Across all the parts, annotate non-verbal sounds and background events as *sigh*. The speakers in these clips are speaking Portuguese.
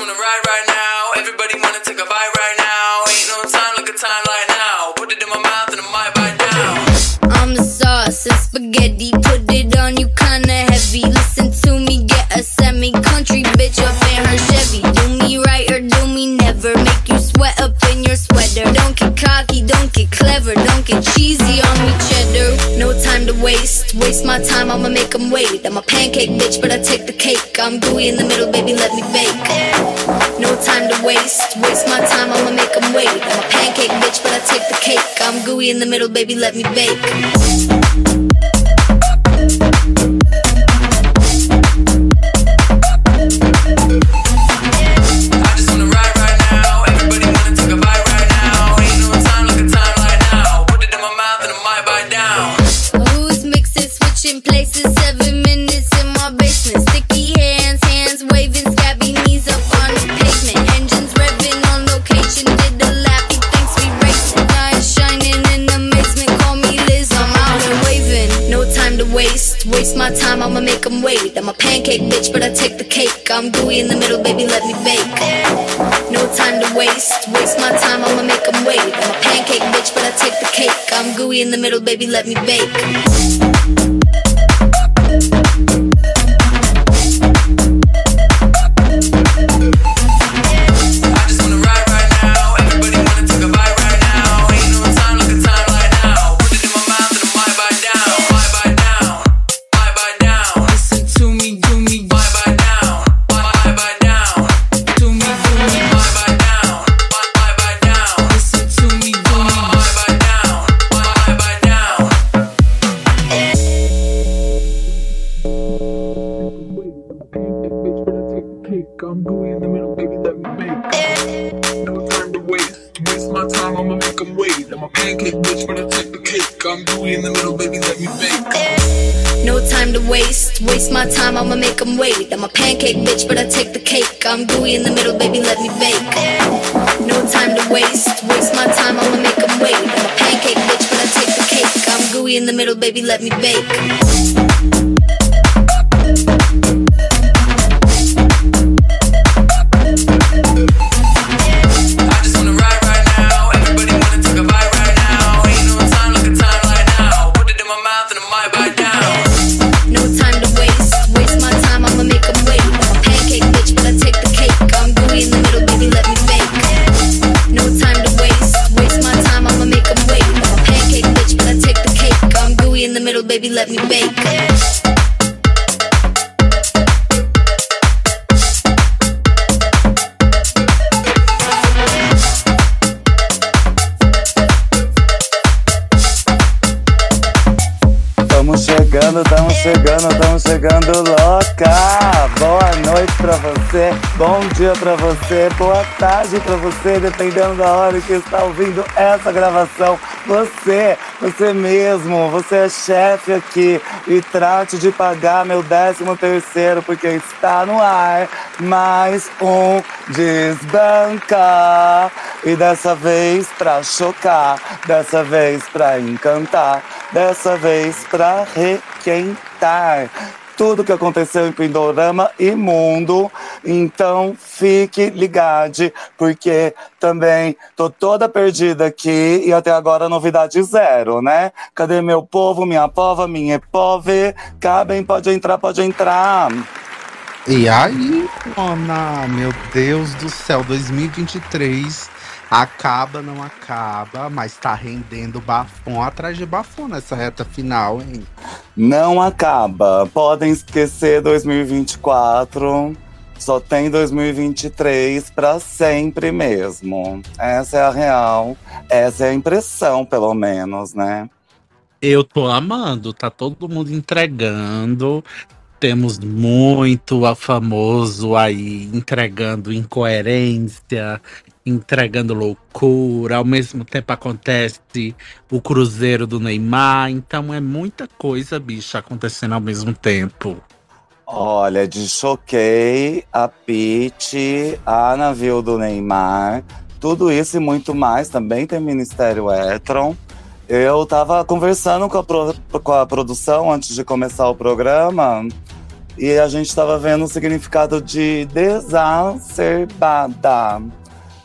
wanna ride right now. Everybody wanna take a bite right now. Ain't no time time now. Put it in my mouth and I might bite down. I'm the sauce and spaghetti. Put it on you kinda heavy. Listen to me, get a semi country bitch up in her Chevy. Do me right or do me never. Make you sweat up in your sweater. Don't get cocky, don't get clever. Don't get cheesy on me, cheddar. No time to waste. Waste my time, I'ma make 'em wait. I'm a pancake bitch, but I take the cake. I'm gooey in the middle, baby, let me bake. No time to waste. Waste my time, I'ma make 'em wait. I'm a pancake bitch, but I take the cake. I'm gooey in the middle, baby, let me bake. Pancake bitch, but I take the cake. I'm gooey in the middle, baby, let me bake. No time to waste. Waste my time, I'ma make 'em wait. I'm a pancake bitch, but I take the cake. I'm gooey in the middle, baby, let me bake. Let me chegando, tamo chegando, tamo você, bom dia pra você, boa tarde pra você, dependendo da hora que está ouvindo essa gravação. Você, você mesmo, você é chefe aqui e trate de pagar meu décimo terceiro, porque está no ar mais um Desbanca. E dessa vez pra chocar, dessa vez pra encantar, dessa vez pra requentar. Tudo que aconteceu em Pindorama e mundo. Então fique ligado, porque também tô toda perdida aqui e até agora novidade zero, né? Cadê meu povo, minha pova, minha pove? Cabem, pode entrar, pode entrar. E aí, Mona, meu Deus do céu, 2023 acaba, não acaba, mas tá rendendo bafão atrás de bafão nessa reta final, hein? Não acaba. Podem esquecer 2024. Só tem 2023 para sempre mesmo. Essa é a real. Essa é a impressão, pelo menos, né? Eu tô amando, tá todo mundo entregando. Temos muito a famoso aí entregando incoerência, entregando loucura. Ao mesmo tempo acontece o cruzeiro do Neymar. Então é muita coisa, bicha, acontecendo ao mesmo tempo. Olha, de Choquei, a Pete, a navio do Neymar, tudo isso e muito mais. Também tem Ministério Etron. Eu tava conversando com a, pro- com a produção antes de começar o programa E a gente estava vendo o significado de desacerbada.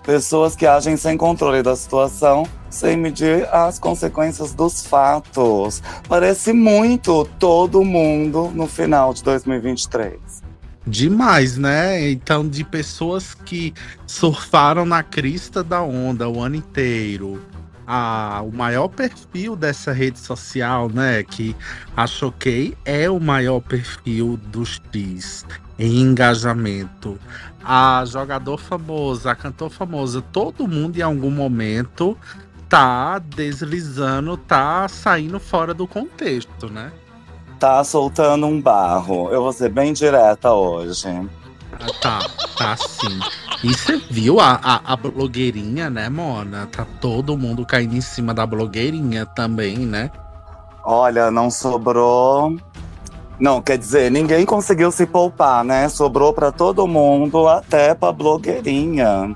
Pessoas que agem sem controle da situação, sem medir as consequências dos fatos. Parece muito todo mundo no final de 2023. Demais, né? Então, de pessoas que surfaram na crista da onda o ano inteiro. Ah, o maior perfil dessa rede social, né? Que a Choquei é o maior perfil dos X em engajamento. A jogador famoso, a cantor famosa, todo mundo em algum momento tá deslizando, tá saindo fora do contexto, né? Tá soltando um barro. Eu vou ser bem direta hoje. Ah, tá, tá sim. E você viu a, a, a blogueirinha, né, Mona? Tá todo mundo caindo em cima da blogueirinha também, né? Olha, não sobrou. Não, quer dizer, ninguém conseguiu se poupar, né? Sobrou pra todo mundo, até pra blogueirinha.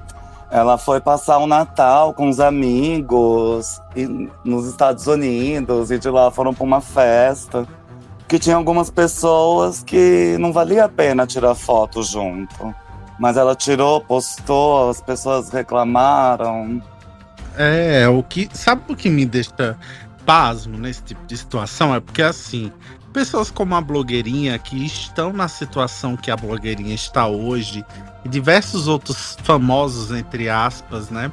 Ela foi passar o Natal com os amigos e- nos Estados Unidos e de lá foram pra uma festa. Que tinha algumas pessoas que não valia a pena tirar foto junto. Mas ela tirou, postou, as pessoas reclamaram. É, o que. Sabe o que me deixa pasmo nesse tipo de situação? É porque assim, pessoas como a blogueirinha que estão na situação que a blogueirinha está hoje, e diversos outros famosos, entre aspas, né?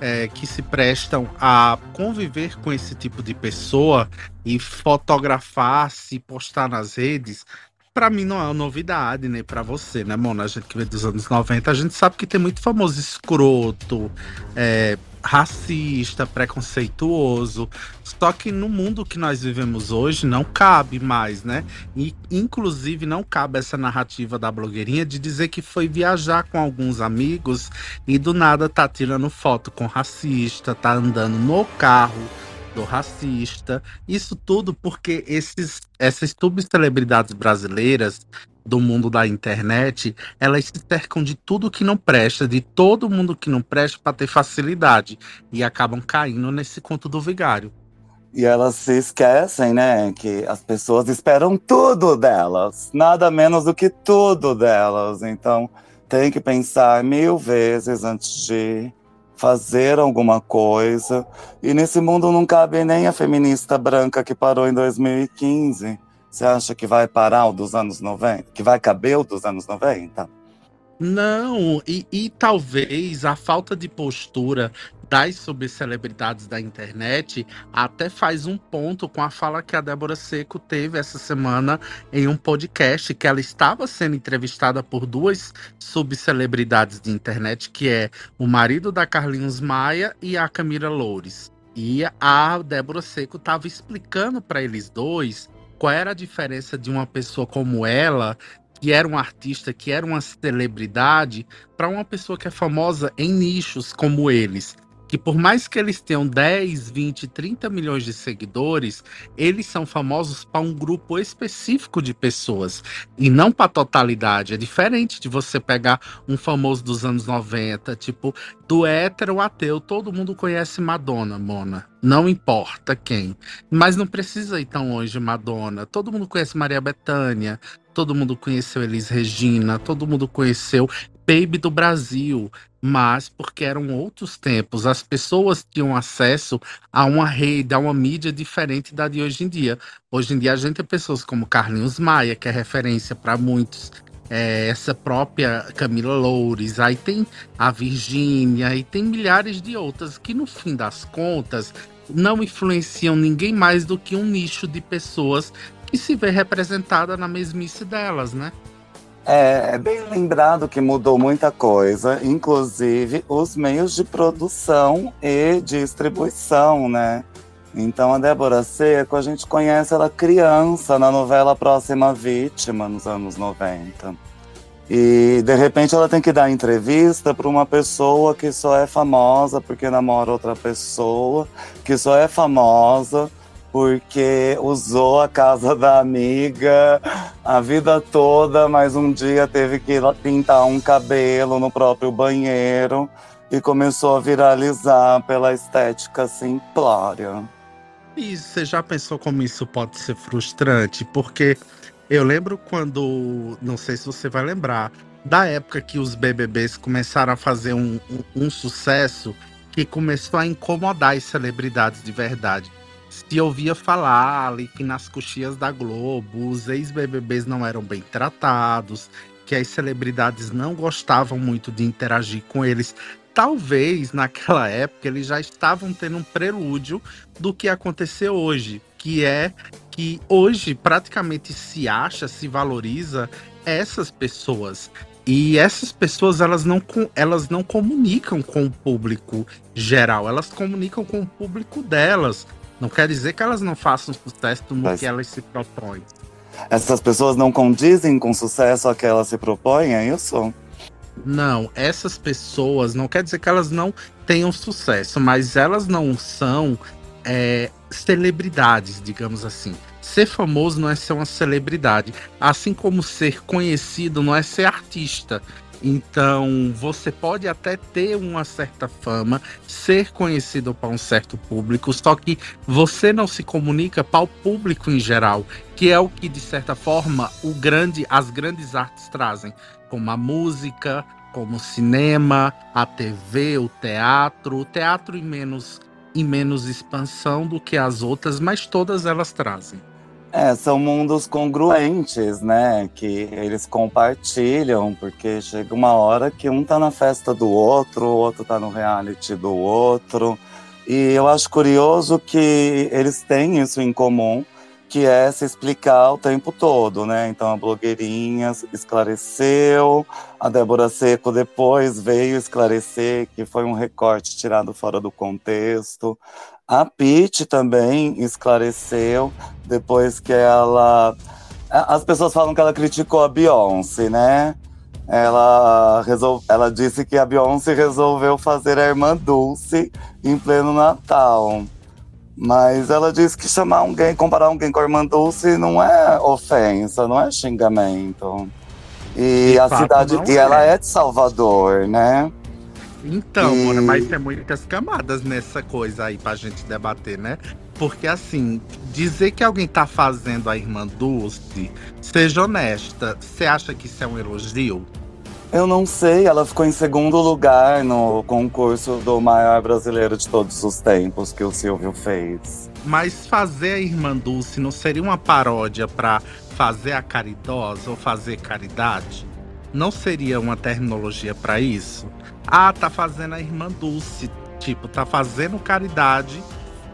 é, que se prestam a conviver com esse tipo de pessoa e fotografar, se postar nas redes, Pra mim não é uma novidade, nem pra você, né, Mona? A gente que vem dos anos 90, a gente sabe que tem muito famoso escroto, é, racista, preconceituoso. Só que no mundo que nós vivemos hoje não cabe mais, né? E inclusive não cabe essa narrativa da blogueirinha de dizer que foi viajar com alguns amigos e do nada tá tirando foto com racista, tá andando no carro do racista. Isso tudo porque esses, essas subcelebridades brasileiras do mundo da internet, elas se cercam de tudo que não presta, de todo mundo que não presta para ter facilidade e acabam caindo nesse conto do vigário. E elas se esquecem, né, que as pessoas esperam tudo delas, nada menos do que tudo delas. Então, tem que pensar mil vezes antes de fazer alguma coisa. E nesse mundo não cabe nem a feminista branca que parou em 2015. Você acha que vai parar o dos anos 90? Que vai caber o dos anos 90? Não, e, e talvez a falta de postura das subcelebridades da internet até faz um ponto com a fala que a Débora Seco teve essa semana em um podcast que ela estava sendo entrevistada por duas subcelebridades de internet, que é o marido da Carlinhos Maia e a Camila Loures. E a Débora Seco estava explicando para eles dois qual era a diferença de uma pessoa como ela que era um artista, que era uma celebridade, para uma pessoa que é famosa em nichos como eles. Que por mais que eles tenham 10, 20, 30 milhões de seguidores, eles são famosos para um grupo específico de pessoas e não para a totalidade. É diferente de você pegar um famoso dos anos 90, tipo, do hétero ateu, todo mundo conhece Madonna, Mona. Não importa quem. Mas não precisa ir tão longe de Madonna. Todo mundo conhece Maria Bethânia, todo mundo conheceu Elis Regina, todo mundo conheceu Baby do Brasil, mas porque eram outros tempos, as pessoas tinham acesso a uma rede, a uma mídia diferente da de hoje em dia. Hoje em dia a gente tem pessoas como Carlinhos Maia, que é referência para muitos, é, essa própria Camila Loures, aí tem a Virgínia, e tem milhares de outras que no fim das contas não influenciam ninguém mais do que um nicho de pessoas que se vê representada na mesmice delas, né? É, é bem lembrado que mudou muita coisa, inclusive os meios de produção e distribuição, né? Então a Débora Seco, a gente conhece ela criança na novela Próxima Vítima, nos anos 90. E de repente ela tem que dar entrevista para uma pessoa que só é famosa porque namora outra pessoa, que só é famosa porque usou a casa da amiga a vida toda, mas um dia teve que pintar um cabelo no próprio banheiro e começou a viralizar pela estética simplória. E você já pensou como isso pode ser frustrante? Porque Eu lembro quando, não sei se você vai lembrar, da época que os BBBs começaram a fazer um, um, um sucesso que começou a incomodar as celebridades de verdade. Se ouvia falar que nas coxias da Globo os ex-BBBs não eram bem tratados, que as celebridades não gostavam muito de interagir com eles. Talvez naquela época eles já estavam tendo um prelúdio do que aconteceu hoje, que é que hoje praticamente se acha, se valoriza essas pessoas. E essas pessoas elas não, elas não comunicam com o público geral, elas comunicam com o público delas. Não quer dizer que elas não façam sucesso no Mas... que elas se propõem. Essas pessoas não condizem com o sucesso a que elas se propõem, é isso? Não, essas pessoas não quer dizer que elas não tenham sucesso, mas elas não são é, celebridades, digamos assim. Ser famoso não é ser uma celebridade, assim como ser conhecido não é ser artista. Então, você pode até ter uma certa fama, ser conhecido para um certo público, só que você não se comunica para o público em geral, que é o que de certa forma o grande, as grandes artes trazem, como a música, como o cinema, a TV, o teatro, o teatro em menos em menos expansão do que as outras, mas todas elas trazem. É, são mundos congruentes, né? Que eles compartilham, porque chega uma hora que um tá na festa do outro, o outro tá no reality do outro. E eu acho curioso que eles têm isso em comum, que é se explicar o tempo todo, né? Então a blogueirinha esclareceu, a Débora Seco depois veio esclarecer que foi um recorte tirado fora do contexto. A Pete também esclareceu depois que ela. As pessoas falam que ela criticou a Beyoncé, né? Ela, resol... ela disse que a Beyoncé resolveu fazer a irmã Dulce em pleno Natal. Mas ela disse que chamar alguém, comparar alguém com a irmã Dulce não é ofensa, não é xingamento. E de a cidade. E é. ela é de Salvador, né? Então, e... mano, mas tem muitas camadas nessa coisa aí pra gente debater, né? Porque assim, dizer que alguém tá fazendo a irmã Dulce, seja honesta, você acha que isso é um elogio? Eu não sei, ela ficou em segundo lugar no concurso do maior brasileiro de todos os tempos que o Silvio fez. Mas fazer a Irmã Dulce não seria uma paródia para fazer a caridosa ou fazer caridade? Não seria uma terminologia para isso? Ah, tá fazendo a Irmã Dulce, tipo, tá fazendo caridade,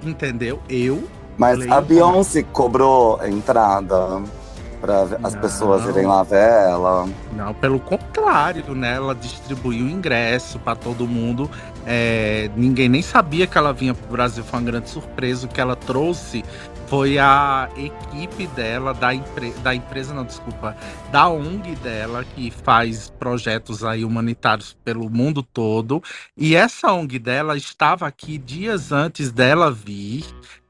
entendeu? Eu. Mas a Beyoncé cobrou entrada para as não, pessoas irem lá ver ela. Não, pelo contrário, né? Ela distribuiu ingresso para todo mundo. É, ninguém nem sabia que ela vinha para o Brasil. Foi uma grande surpresa. O que ela trouxe foi a equipe dela, da, da empresa, não, desculpa, da ONG dela, que faz projetos aí humanitários pelo mundo todo. E essa ONG dela estava aqui dias antes dela vir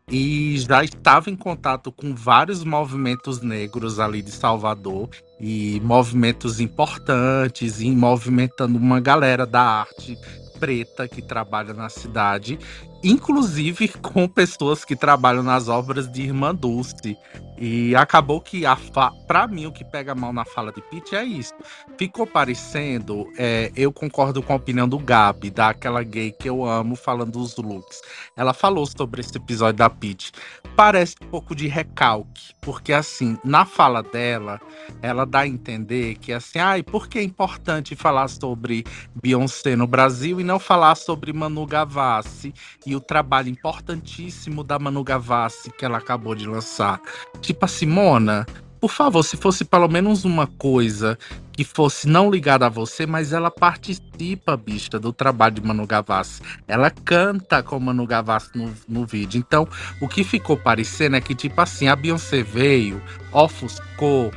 e já estava em contato com vários movimentos negros ali de Salvador e movimentos importantes e movimentando uma galera da arte preta que trabalha na cidade inclusive *laughs* com pessoas que trabalham nas obras de Irmã Dulce. E acabou que, a fa... para mim, o que pega mal na fala de Pete é isso. Ficou parecendo, é, eu concordo com a opinião do Gabi, daquela gay que eu amo, falando dos looks. Ela falou sobre esse episódio da Pete. Parece um pouco de recalque, porque assim, na fala dela, ela dá a entender que assim, ai, por que é importante falar sobre Beyoncé no Brasil e não falar sobre Manu Gavassi e o trabalho importantíssimo da Manu Gavassi que ela acabou de lançar. Tipo a Simona, por favor, se fosse pelo menos uma coisa que fosse não ligada a você, mas ela participa, bicha, do trabalho de Manu Gavassi. Ela canta com Manu Gavassi no, no vídeo. Então, o que ficou parecendo é que, tipo assim, a Beyoncé veio, ofuscou,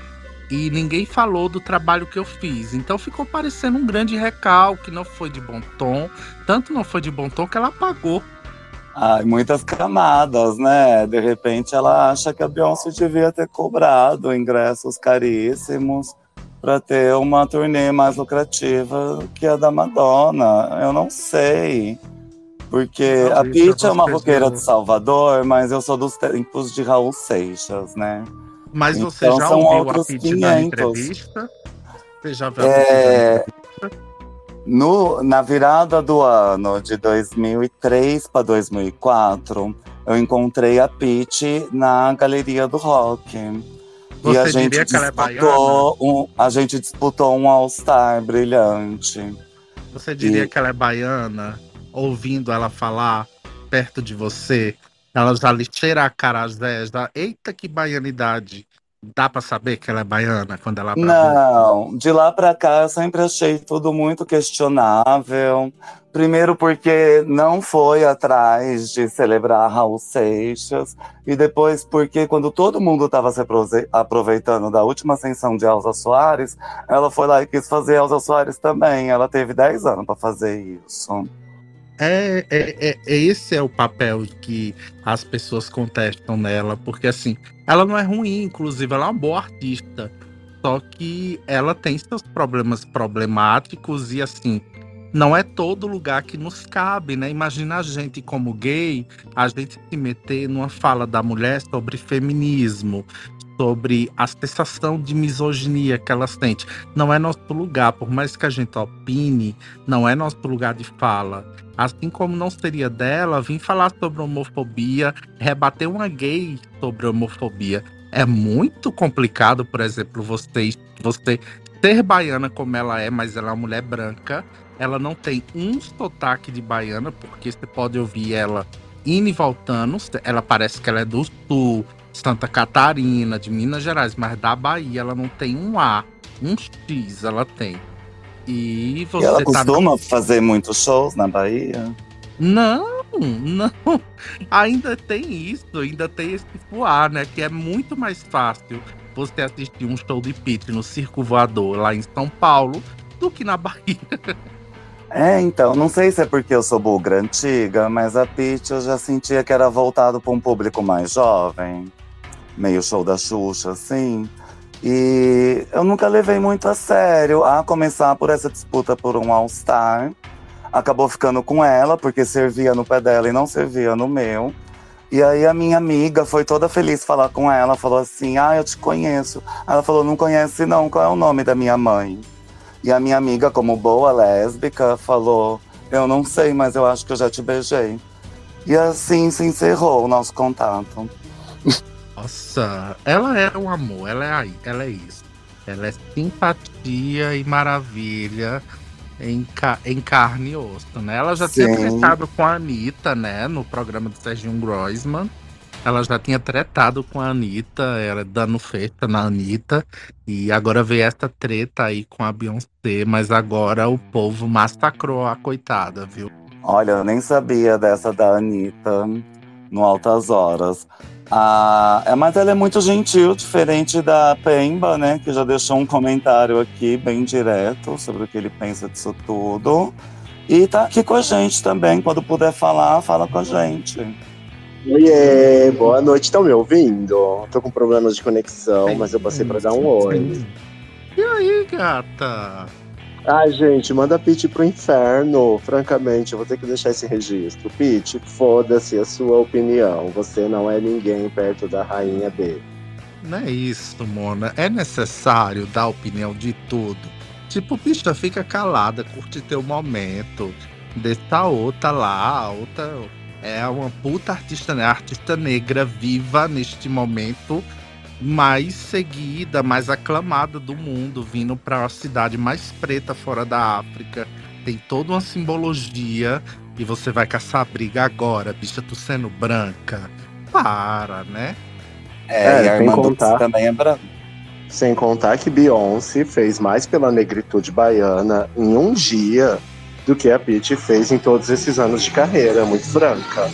e ninguém falou do trabalho que eu fiz. Então ficou parecendo um grande recalque, não foi de bom tom. Tanto não foi de bom tom que ela apagou Ai, muitas camadas, né? De repente ela acha que a Beyoncé devia ter cobrado ingressos caríssimos para ter uma turnê mais lucrativa que a da Madonna. Eu não sei. Porque não, a Pitty é uma roqueira de Salvador, mas eu sou dos tempos de Raul Seixas, né? Mas você Então já são ouviu a Pitty na 500. entrevista? Você já viu É, no, na virada do ano de 2003 para 2004, eu encontrei a Pitty na Galeria do Rock. Você e a gente diria que ela é disputou um, a gente disputou um All-Star brilhante. Você diria E- que ela é baiana, ouvindo ela falar perto de você, ela já lhe cheira a cara às vezes, dá, eita que baianidade. Dá pra saber que ela é baiana quando ela Não, de lá pra cá eu sempre achei tudo muito questionável. Primeiro porque não foi atrás de celebrar Raul Seixas e depois porque quando todo mundo estava se aprove- aproveitando da última ascensão de Elza Soares, ela foi lá e quis fazer Elza Soares também. Ela teve 10 anos para fazer isso. É, é, é- é- esse é o papel que as pessoas contestam nela, porque assim, ela não é ruim, inclusive ela é uma boa artista. Só que ela tem seus problemas problemáticos e assim, não é todo lugar que nos cabe, né? Imagina a gente como gay, a gente se meter numa fala da mulher sobre feminismo, sobre a sensação de misoginia que ela sente. Não é nosso lugar, por mais que a gente opine, não é nosso lugar de fala. Assim como não seria dela vir falar sobre homofobia, rebater uma gay sobre homofobia. É muito complicado, por exemplo, você, você ser baiana como ela é, mas ela é uma mulher branca. Ela não tem um sotaque de baiana, porque você pode ouvir ela indo e voltando. Ela parece que ela é do sul, Santa Catarina, de Minas Gerais, mas da Bahia ela não tem um A, um X ela tem. E E você ela tá costuma fazer muitos shows na Bahia. não, não. Ainda tem isso, ainda tem esse voar, né? Que é muito mais fácil você assistir um show de Pitty no Circo Voador lá em São Paulo do que na Bahia. É, então, não sei se é porque eu sou bugra antiga, mas a Pitty eu já sentia que era voltado para um público mais jovem, meio show da Xuxa, assim. E eu nunca levei muito a sério, a começar por essa disputa por um All-Star. Acabou ficando com ela, porque servia no pé dela e não servia no meu. E aí a minha amiga foi toda feliz falar com ela, falou assim: Ah, eu te conheço. Ela falou: Não conhece, não, qual é o nome da minha mãe? E a minha amiga, como boa lésbica, falou: Eu não sei, mas eu acho que eu já te beijei. E assim se encerrou o nosso contato. Nossa, ela é um amor, ela é aí, ela é isso. Ela é simpatia e maravilha em, ca- em carne e osso, né? Ela já tinha Sim. tretado com a Anitta, né? No programa do Serginho Groisman. Ela já tinha tretado com a Anitta, era dando festa na Anitta. E agora veio essa treta aí com a Beyoncé, mas agora o povo massacrou a coitada, viu? Olha, eu nem sabia dessa da Anitta no Altas Horas. Ah, é, mas ela é muito gentil, diferente da Pemba, né? Que já deixou um comentário aqui bem direto sobre o que ele pensa disso tudo. E tá aqui com a gente também. Quando puder falar, fala com a gente. Oiê, boa noite, estão me ouvindo? Tô com problemas de conexão, mas eu passei pra dar um oi. E aí, gata? Ai, gente, manda Pete pro inferno. Francamente, eu vou ter que deixar esse registro. Pete, foda-se a sua opinião. Você não é ninguém perto da rainha B. Não é isso, Mona. É necessário dar opinião de tudo. Tipo, bicha, fica calada, curte teu momento. Deixa outra lá, a outra é uma puta artista, né? Artista negra viva neste momento, mais seguida, mais aclamada do mundo, vindo pra uma cidade mais preta fora da África. Tem toda uma simbologia e você vai caçar briga agora, bicha, tu sendo branca. Para, né? É, É, e a sem irmã contar. também é branca. Sem contar que Beyoncé fez mais pela negritude baiana em um dia do que a Pete fez em todos esses anos de carreira. Muito franca.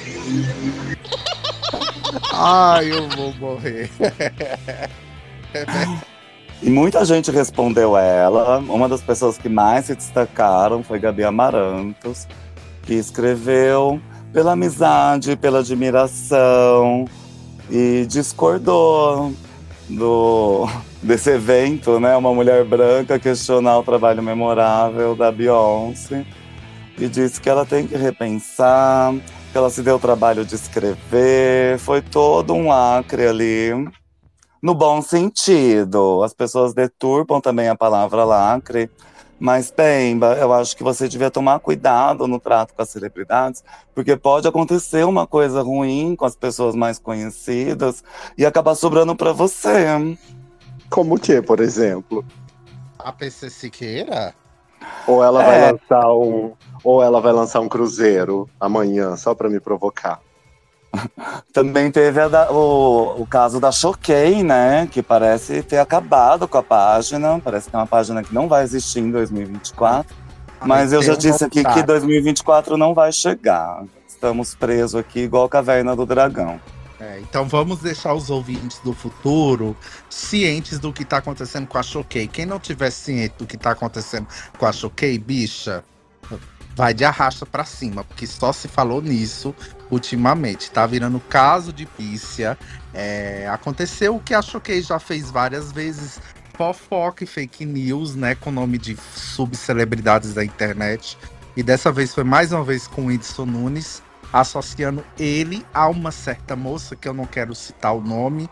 Ai, eu vou morrer. *laughs* E muita gente respondeu ela. Uma das pessoas que mais se destacaram foi Gabi Amarantos, que escreveu pela amizade, pela admiração e discordou do *laughs* desse evento, né? Uma mulher branca questionar o trabalho memorável da Beyoncé e disse que ela tem que repensar, que ela se deu o trabalho de escrever. Foi todo um lacre ali. no bom sentido. As pessoas deturpam também a palavra lacre. Mas, Pemba, eu acho que você devia tomar cuidado no trato com as celebridades, porque pode acontecer uma coisa ruim com as pessoas mais conhecidas e acabar sobrando para você. Como o que, por exemplo? A PC Siqueira? Ou ela vai É. lançar um. Ou ela vai lançar um cruzeiro amanhã, só pra me provocar. *laughs* Também teve da- o, o caso da Choquei, né? Que parece ter acabado com a página. Parece que é uma página que não vai existir em 2024. Mas eu já disse aqui que voltar. 2024 não vai chegar. Estamos presos aqui igual a caverna do dragão. É, então vamos deixar os ouvintes do futuro cientes do que tá acontecendo com a Choquei. Quem não tiver ciente do que tá acontecendo com a Choquei, bicha, vai de arrasta pra cima, porque só se falou nisso ultimamente. Tá virando caso de pícia. É, aconteceu o que a Choquei já fez várias vezes. Fofoca e fake news, né? Com nome de subcelebridades da internet. E dessa vez foi mais uma vez com o Whindersson Nunes associando ele a uma certa moça que eu não quero citar o nome.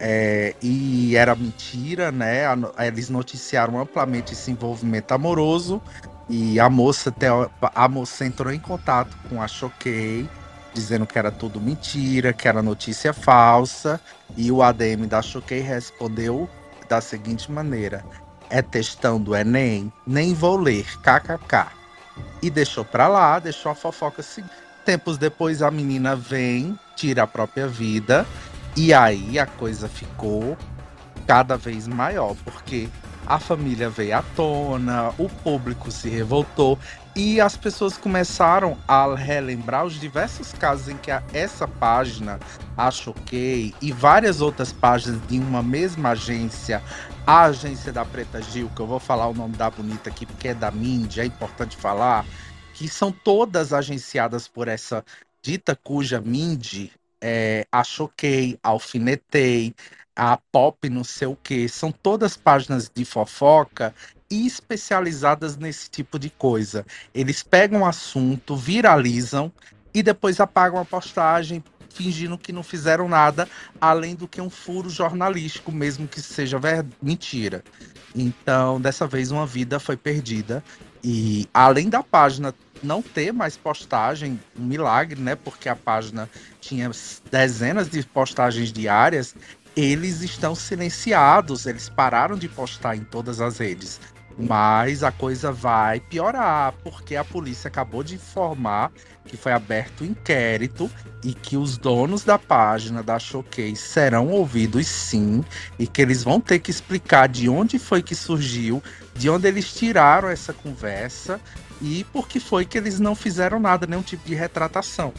é, e era mentira, né? Eles noticiaram amplamente esse envolvimento amoroso. E a moça, a moça entrou em contato com a Choquei, dizendo que era tudo mentira, que era notícia falsa. E o ADM da Choquei respondeu da seguinte maneira: É textão do Enem? Nem vou ler, kkk. E deixou pra lá, deixou a fofoca seguir. Tempos depois a menina vem, tira a própria vida, e aí a coisa ficou cada vez maior, porque a família veio à tona, o público se revoltou e as pessoas começaram a relembrar os diversos casos em que essa página, a Choquei, e várias outras páginas de uma mesma agência, a agência da Preta Gil, que eu vou falar o nome da bonita aqui porque é da Mindy, é importante falar, que são todas agenciadas por essa dita cuja Mindy é, a Choquei, a Alfinetei, a Pop não sei o que, são todas páginas de fofoca e especializadas nesse tipo de coisa. Eles pegam um assunto, viralizam e depois apagam a postagem, fingindo que não fizeram nada, além do que um furo jornalístico, mesmo que seja ver... mentira. Então, dessa vez, uma vida foi perdida. E além da página não ter mais postagem, um milagre, né? Porque a página tinha dezenas de postagens diárias, eles estão silenciados, eles pararam de postar em todas as redes. Mas a coisa vai piorar, porque a polícia acabou de informar que foi aberto um inquérito e que os donos da página da Choquei serão ouvidos sim, e que eles vão ter que explicar de onde foi que surgiu, de onde eles tiraram essa conversa e por que foi que eles não fizeram nada, nenhum tipo de retratação.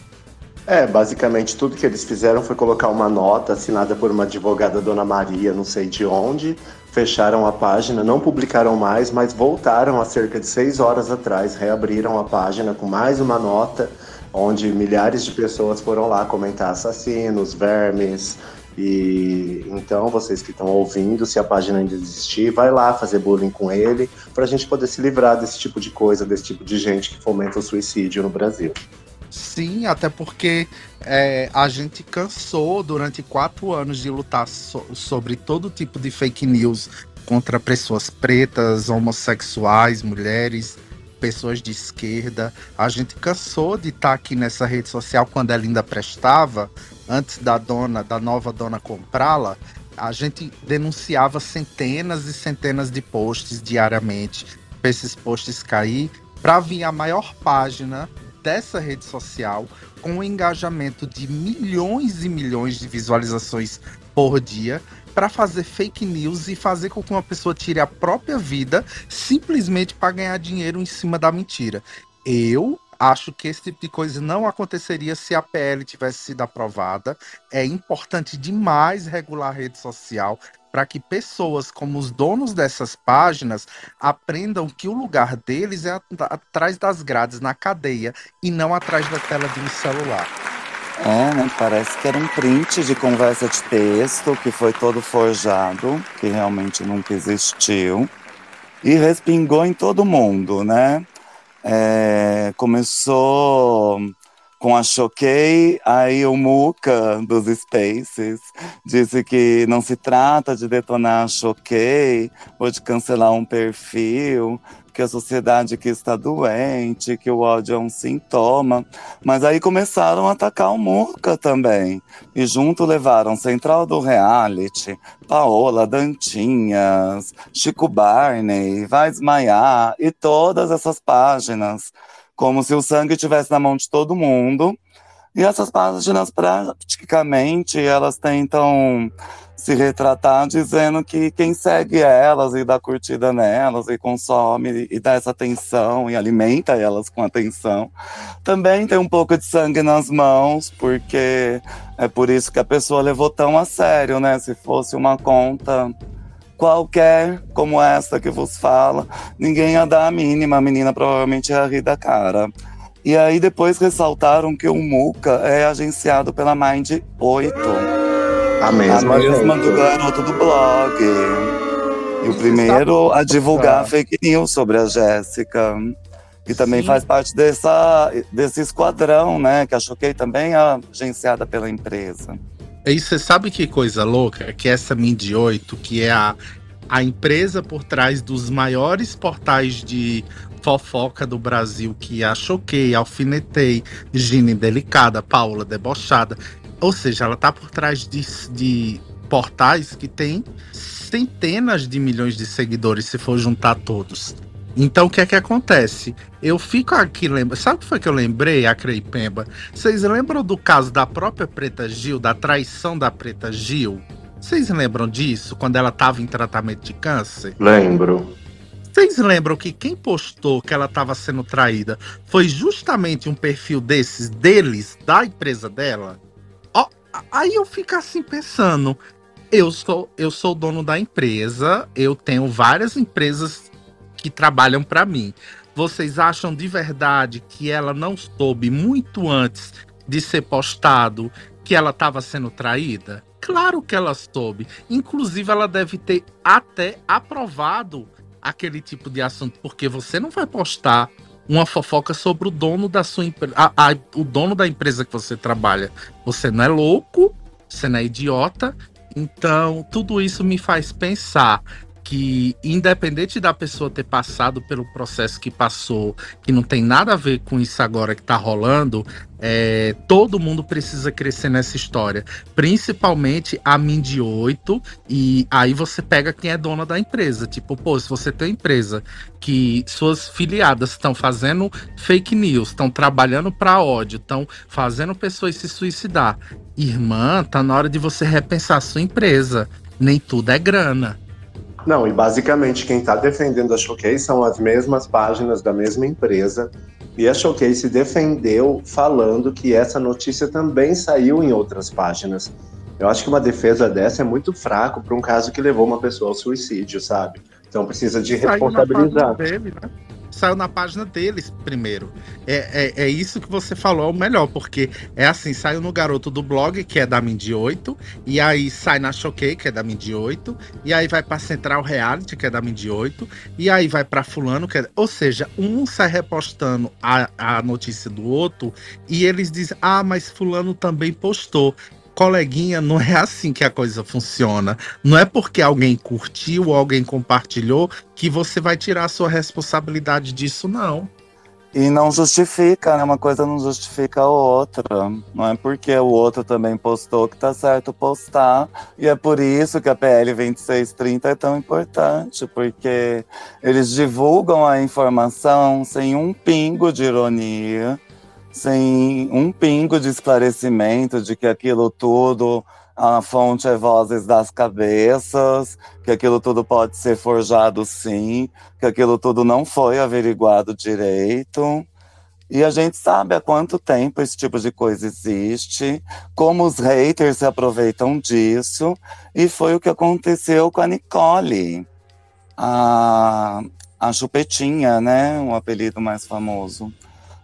É, basicamente tudo que eles fizeram foi colocar uma nota assinada por uma advogada Dona Maria, não sei de onde, fecharam a página, não publicaram mais, mas voltaram há cerca de seis horas atrás, reabriram a página com mais uma nota, onde milhares de pessoas foram lá comentar assassinos, vermes. E então, vocês que estão ouvindo, se a página ainda existir, vai lá fazer bullying com ele, para a gente poder se livrar desse tipo de coisa, desse tipo de gente que fomenta o suicídio no Brasil. Sim, até porque é, a gente cansou durante quatro anos de lutar so- sobre todo tipo de fake news contra pessoas pretas, homossexuais, mulheres, pessoas de esquerda. A gente cansou de estar aqui nessa rede social quando ela ainda prestava, antes da dona, da nova dona comprá-la. A gente denunciava centenas e centenas de posts diariamente para esses posts cair, para vir a maior página dessa rede social com um engajamento de milhões e milhões de visualizações por dia para fazer fake news e fazer com que uma pessoa tire a própria vida simplesmente para ganhar dinheiro em cima da mentira. Eu acho que esse tipo de coisa não aconteceria se a PL tivesse sido aprovada. É importante demais regular a rede social para que pessoas como os donos dessas páginas aprendam que o lugar deles é at- atrás das grades, na cadeia, e não atrás da tela de um celular. É, né? Parece que era um print de conversa de texto que foi todo forjado, que realmente nunca existiu. E respingou em todo mundo, né? É, começou com a Choquei. Aí o Muca dos Spaces disse que não se trata de detonar a Choquei ou de cancelar um perfil, que a sociedade que está doente, que o ódio é um sintoma. Mas aí começaram a atacar o Muca também. E junto levaram Central do Reality, Paola Dantinhas, Chico Barney, Vai Desmaiar e todas essas páginas. Como se o sangue estivesse na mão de todo mundo. E essas páginas, praticamente, elas tentam se retratar dizendo que quem segue elas e dá curtida nelas e consome e dá essa atenção e alimenta elas com atenção, também tem um pouco de sangue nas mãos, porque é por isso que a pessoa levou tão a sério, né? Se fosse uma conta qualquer como essa que vos fala, ninguém ia dar a mínima, a menina provavelmente ia rir da cara. E aí depois ressaltaram que o Muca é agenciado pela Mind 8 A mesma, a mesma do garoto do blog. E o primeiro a divulgar fake news sobre a Jéssica. Que também Sim. faz parte dessa, desse esquadrão, né? Que a Choquei também é agenciada pela empresa. E você sabe que coisa louca? Que essa Mind 8, que é a, a empresa por trás dos maiores portais de fofoca do Brasil, que a Choquei, Alfinetei, Gine Delicada, Paula Debochada. Ou seja, ela tá por trás de, de portais que tem centenas de milhões de seguidores, se for juntar todos. Então, o que é que acontece? Eu fico aqui lembrando. Sabe o que foi que eu lembrei, a Creipemba? Vocês lembram do caso da própria Preta Gil, da traição da Preta Gil? Vocês lembram disso, quando ela estava em tratamento de câncer? Lembro. Vocês lembram que quem postou que ela estava sendo traída foi justamente um perfil desses, deles, da empresa dela? Ó, aí eu fico assim pensando. Eu sou, eu sou dono da empresa, eu tenho várias empresas que trabalham para mim. Vocês acham de verdade que ela não soube muito antes de ser postado que ela estava sendo traída? Claro que ela soube. Inclusive, ela deve ter até aprovado aquele tipo de assunto, porque você não vai postar uma fofoca sobre o dono da sua empresa, o dono da empresa que você trabalha. Você não é louco, você não é idiota. Então, tudo isso me faz pensar que, independente da pessoa ter passado pelo processo que passou, que não tem nada a ver com isso agora que tá rolando, é, todo mundo precisa crescer nessa história. Principalmente a Mindy 8, e aí você pega quem é dona da empresa. Tipo, pô, se você tem uma empresa que suas filiadas estão fazendo fake news, estão trabalhando para ódio, estão fazendo pessoas se suicidar. Irmã, tá na hora de você repensar a sua empresa. Nem tudo é grana. Não, e basicamente quem está defendendo a Showcase são as mesmas páginas da mesma empresa. E a Showcase se defendeu falando que essa notícia também saiu em outras páginas. Eu acho que uma defesa dessa é muito fraco para um caso que levou uma pessoa ao suicídio, sabe? Então precisa de responsabilizar. dele, né? Saiu na página deles primeiro. É, é, é isso que você falou é o melhor, porque é assim, saiu no Garoto do Blog, que é da Mindy 8, e aí sai na Choquei, que é da Mindy 8, e aí vai pra Central Reality, que é da Mindy 8, e aí vai pra Fulano, que é... Ou seja, um sai repostando a, a notícia do outro, e eles dizem, ah, mas Fulano também postou. Coleguinha, não é assim que a coisa funciona. Não é porque alguém curtiu alguém compartilhou que você vai tirar a sua responsabilidade disso, não. E não justifica, né? Uma coisa não justifica a outra. Não é porque o outro também postou que tá certo postar. E é por isso que a PL 2630 é tão importante, porque eles divulgam a informação sem um pingo de ironia, sem um pingo de esclarecimento de que aquilo tudo a fonte é vozes das cabeças, que aquilo tudo pode ser forjado sim, que aquilo tudo não foi averiguado direito. E a gente sabe há quanto tempo esse tipo de coisa existe, como os haters se aproveitam disso, e foi o que aconteceu com a Nicole, a, a Chupetinha, né? O apelido mais famoso.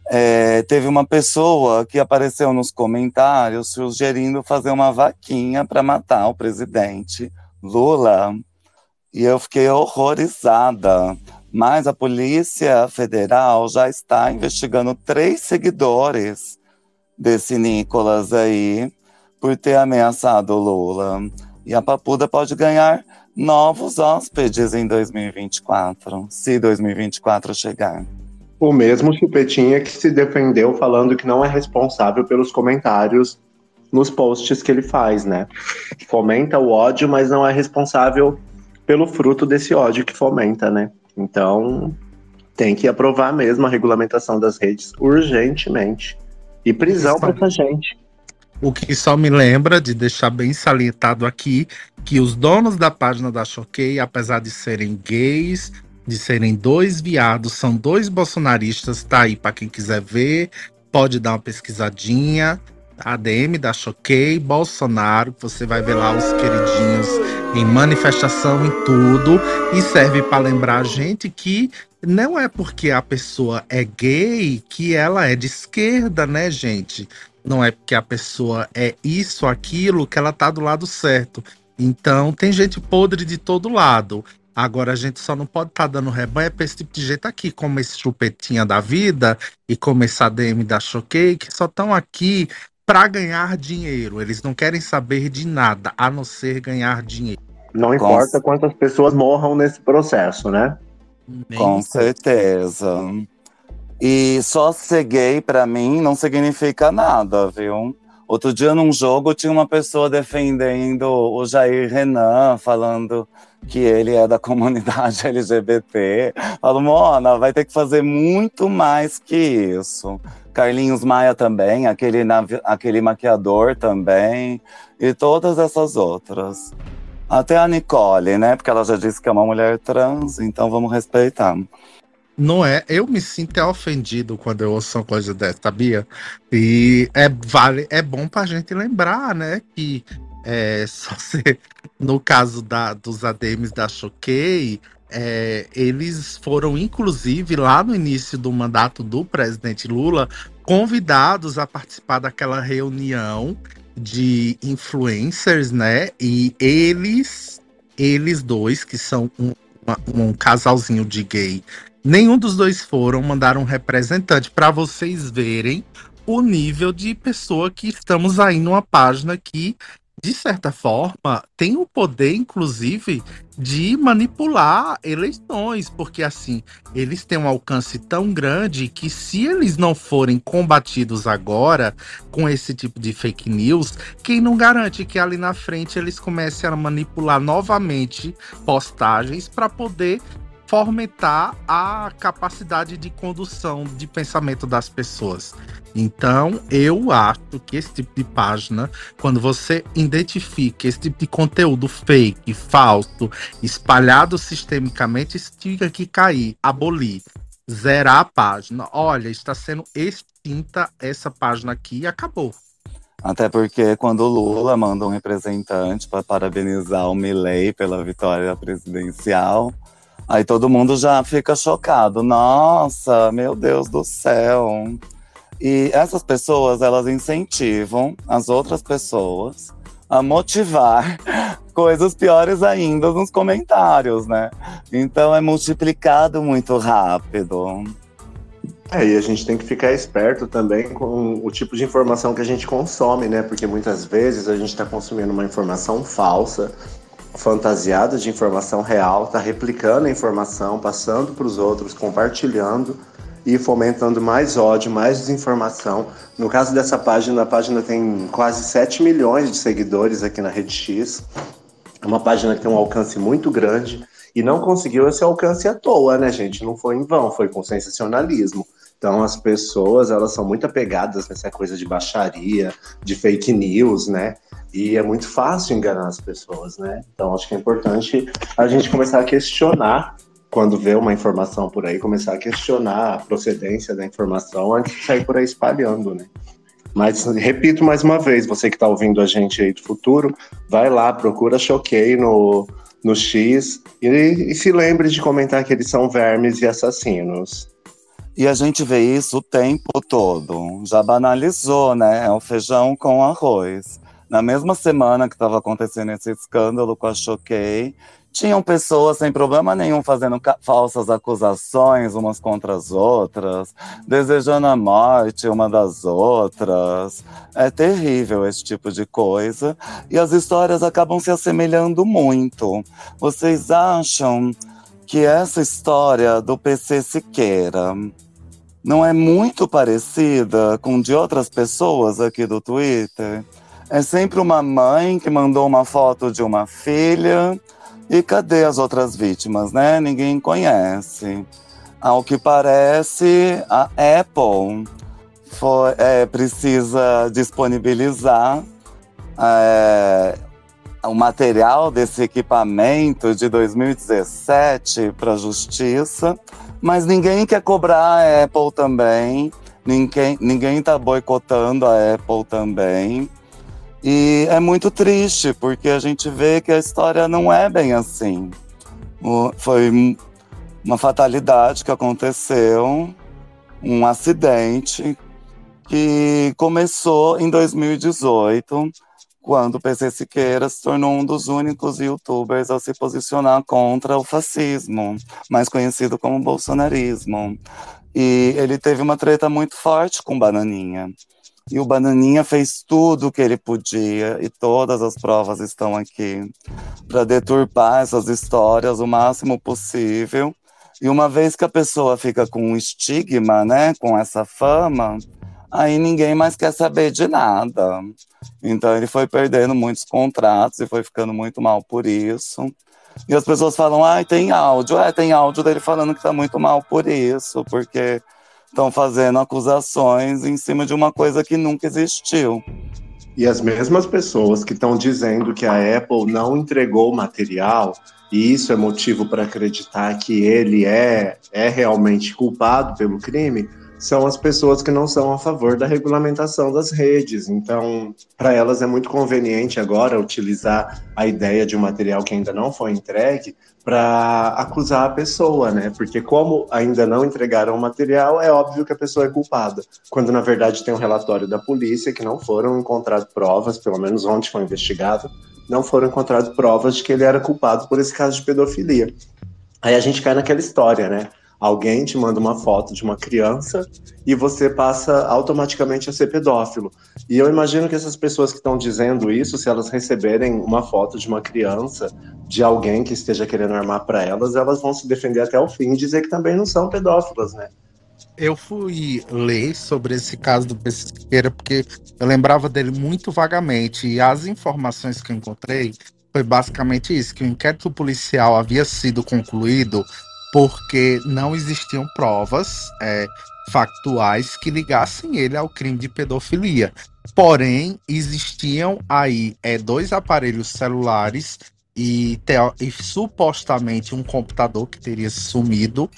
É, teve uma pessoa que apareceu nos comentários sugerindo fazer uma vaquinha para matar o presidente Lula. E eu fiquei horrorizada. Mas a Polícia Federal já está investigando três seguidores desse Nicolas aí por ter ameaçado o Lula. E a Papuda pode ganhar novos hóspedes em 2024, se 2024 chegar. O mesmo Chupetinha que se defendeu falando que não é responsável pelos comentários nos posts que ele faz, né? Fomenta o ódio, mas não é responsável pelo fruto desse ódio que fomenta, né? Então, tem que aprovar mesmo a regulamentação das redes urgentemente. E prisão para essa gente. O que só me lembra de deixar bem salientado aqui que os donos da página da Choquei, apesar de serem gays, de serem dois viados, são dois bolsonaristas, tá aí para quem quiser ver, pode dar uma pesquisadinha. ADM da Choquei, Bolsonaro, você vai ver lá os queridinhos em manifestação em tudo e serve para lembrar a gente que não é porque a pessoa é gay que ela é de esquerda, né, gente? Não é porque a pessoa é isso, aquilo, que ela tá do lado certo. Então, tem gente podre de todo lado. Agora, a gente só não pode estar tá dando rebanho pra esse tipo de jeito aqui, como esse chupetinha da vida e como esse ADM da Choquei, que só estão aqui para ganhar dinheiro. Eles não querem saber de nada, a não ser ganhar dinheiro. Não importa quantas pessoas morram nesse processo, né? Nem Com certeza. E só ser gay, pra mim, não significa nada, viu? Outro dia, num jogo, tinha uma pessoa defendendo o Jair Renan, falando que ele é da *laughs* comunidade LGBT. Falo, Mona, vai ter que fazer muito mais que isso. Carlinhos Maia também, aquele, aquele maquiador também, e todas essas outras. Até a Nicole, né? Porque ela já disse que é uma mulher trans, então vamos respeitar. Não é, eu me sinto ofendido quando eu ouço uma coisa dessa, sabia? E é, vale, é bom pra gente lembrar, né, que é, só *laughs* ser, no caso da, dos ADMs da Choquei, é, eles foram, inclusive, lá no início do mandato do presidente Lula, convidados a participar daquela reunião de influencers, né? E eles, eles dois, que são um, um casalzinho de gay, nenhum dos dois foram, mandaram um representante para vocês verem o nível de pessoa que estamos aí numa página que, de certa forma, tem o poder, inclusive, de manipular eleições, porque assim, eles têm um alcance tão grande que se eles não forem combatidos agora com esse tipo de fake news, quem não garante que ali na frente eles comecem a manipular novamente postagens para poder fomentar a capacidade de condução de pensamento das pessoas. Então, eu acho que esse tipo de página, quando você identifica esse tipo de conteúdo fake, falso, espalhado sistemicamente, isso tinha que cair, abolir, zerar a página. Olha, está sendo extinta essa página aqui e acabou. Até porque quando o Lula manda um representante para parabenizar o Milley pela vitória presidencial, aí todo mundo já fica chocado. Nossa, meu Deus do céu. E essas pessoas, elas incentivam as outras pessoas a motivar *laughs* coisas piores ainda nos comentários, né? Então é multiplicado muito rápido. É, e a gente tem que ficar esperto também com o tipo de informação que a gente consome, né? Porque muitas vezes a gente está consumindo uma informação falsa, fantasiada de informação real, está replicando a informação, passando para os outros, compartilhando e fomentando mais ódio, mais desinformação. No caso dessa página, a página tem quase 7 milhões de seguidores aqui na Rede X. É uma página que tem um alcance muito grande e não conseguiu esse alcance à toa, né, gente? Não foi em vão, foi com sensacionalismo. Então as pessoas, elas são muito apegadas nessa coisa de baixaria, de fake news, né? E é muito fácil enganar as pessoas, né? Então acho que é importante a gente começar a questionar quando vê uma informação por aí, começar a questionar a procedência da informação antes de sair por aí espalhando, né? Mas repito mais uma vez, você que está ouvindo a gente aí do futuro, vai lá, procura Choquei no, no X e, e se lembre de comentar que eles são vermes e assassinos. E a gente vê isso o tempo todo. Já banalizou, né? É o feijão com arroz. Na mesma semana que estava acontecendo esse escândalo com a Choquei, tinham pessoas sem problema nenhum fazendo falsas acusações umas contra as outras, desejando a morte uma das outras. É terrível esse tipo de coisa. E as histórias acabam se assemelhando muito. Vocês acham que essa história do PC Siqueira não é muito parecida com de outras pessoas aqui do Twitter? É sempre uma mãe que mandou uma foto de uma filha e cadê as outras vítimas, né? Ninguém conhece. Ao que parece, a Apple foi, é, precisa disponibilizar é, o material desse equipamento de 2017 para a justiça, mas ninguém quer cobrar a Apple também, ninguém está boicotando a Apple também. E é muito triste, porque a gente vê que a história não é bem assim. Foi uma fatalidade que aconteceu, um acidente que começou em 2018, quando o PC Siqueira se tornou um dos únicos youtubers a se posicionar contra o fascismo, mais conhecido como bolsonarismo. E ele teve uma treta muito forte com Bananinha. E o Bananinha fez tudo o que ele podia, e todas as provas estão aqui, para deturpar essas histórias o máximo possível. E uma vez que a pessoa fica com um estigma, né, com essa fama, aí ninguém mais quer saber de nada. Então ele foi perdendo muitos contratos e foi ficando muito mal por isso. E as pessoas falam, ah, tem áudio. É, tem áudio dele falando que tá muito mal por isso, porque estão fazendo acusações em cima de uma coisa que nunca existiu. E as mesmas pessoas que estão dizendo que a Apple não entregou o material, e isso é motivo para acreditar que ele é, é realmente culpado pelo crime, são as pessoas que não são a favor da regulamentação das redes. Então, para elas é muito conveniente agora utilizar a ideia de um material que ainda não foi entregue para acusar a pessoa, né? Porque como ainda não entregaram o material, é óbvio que a pessoa é culpada. Quando na verdade tem um relatório da polícia que não foram encontradas provas, pelo menos onde foi investigado, não foram encontradas provas de que ele era culpado por esse caso de pedofilia. Aí a gente cai naquela história, né? Alguém te manda uma foto de uma criança e você passa automaticamente a ser pedófilo. E eu imagino que essas pessoas que estão dizendo isso, se elas receberem uma foto de uma criança, de alguém que esteja querendo armar para elas, elas vão se defender até o fim e dizer que também não são pedófilas, né? Eu fui ler sobre esse caso do Pesqueira porque eu lembrava dele muito vagamente e as informações que eu encontrei foi basicamente isso, que o inquérito policial havia sido concluído porque não existiam provas é, factuais que ligassem ele ao crime de pedofilia. Porém, existiam aí é, dois aparelhos celulares e, e, supostamente um computador que teria sumido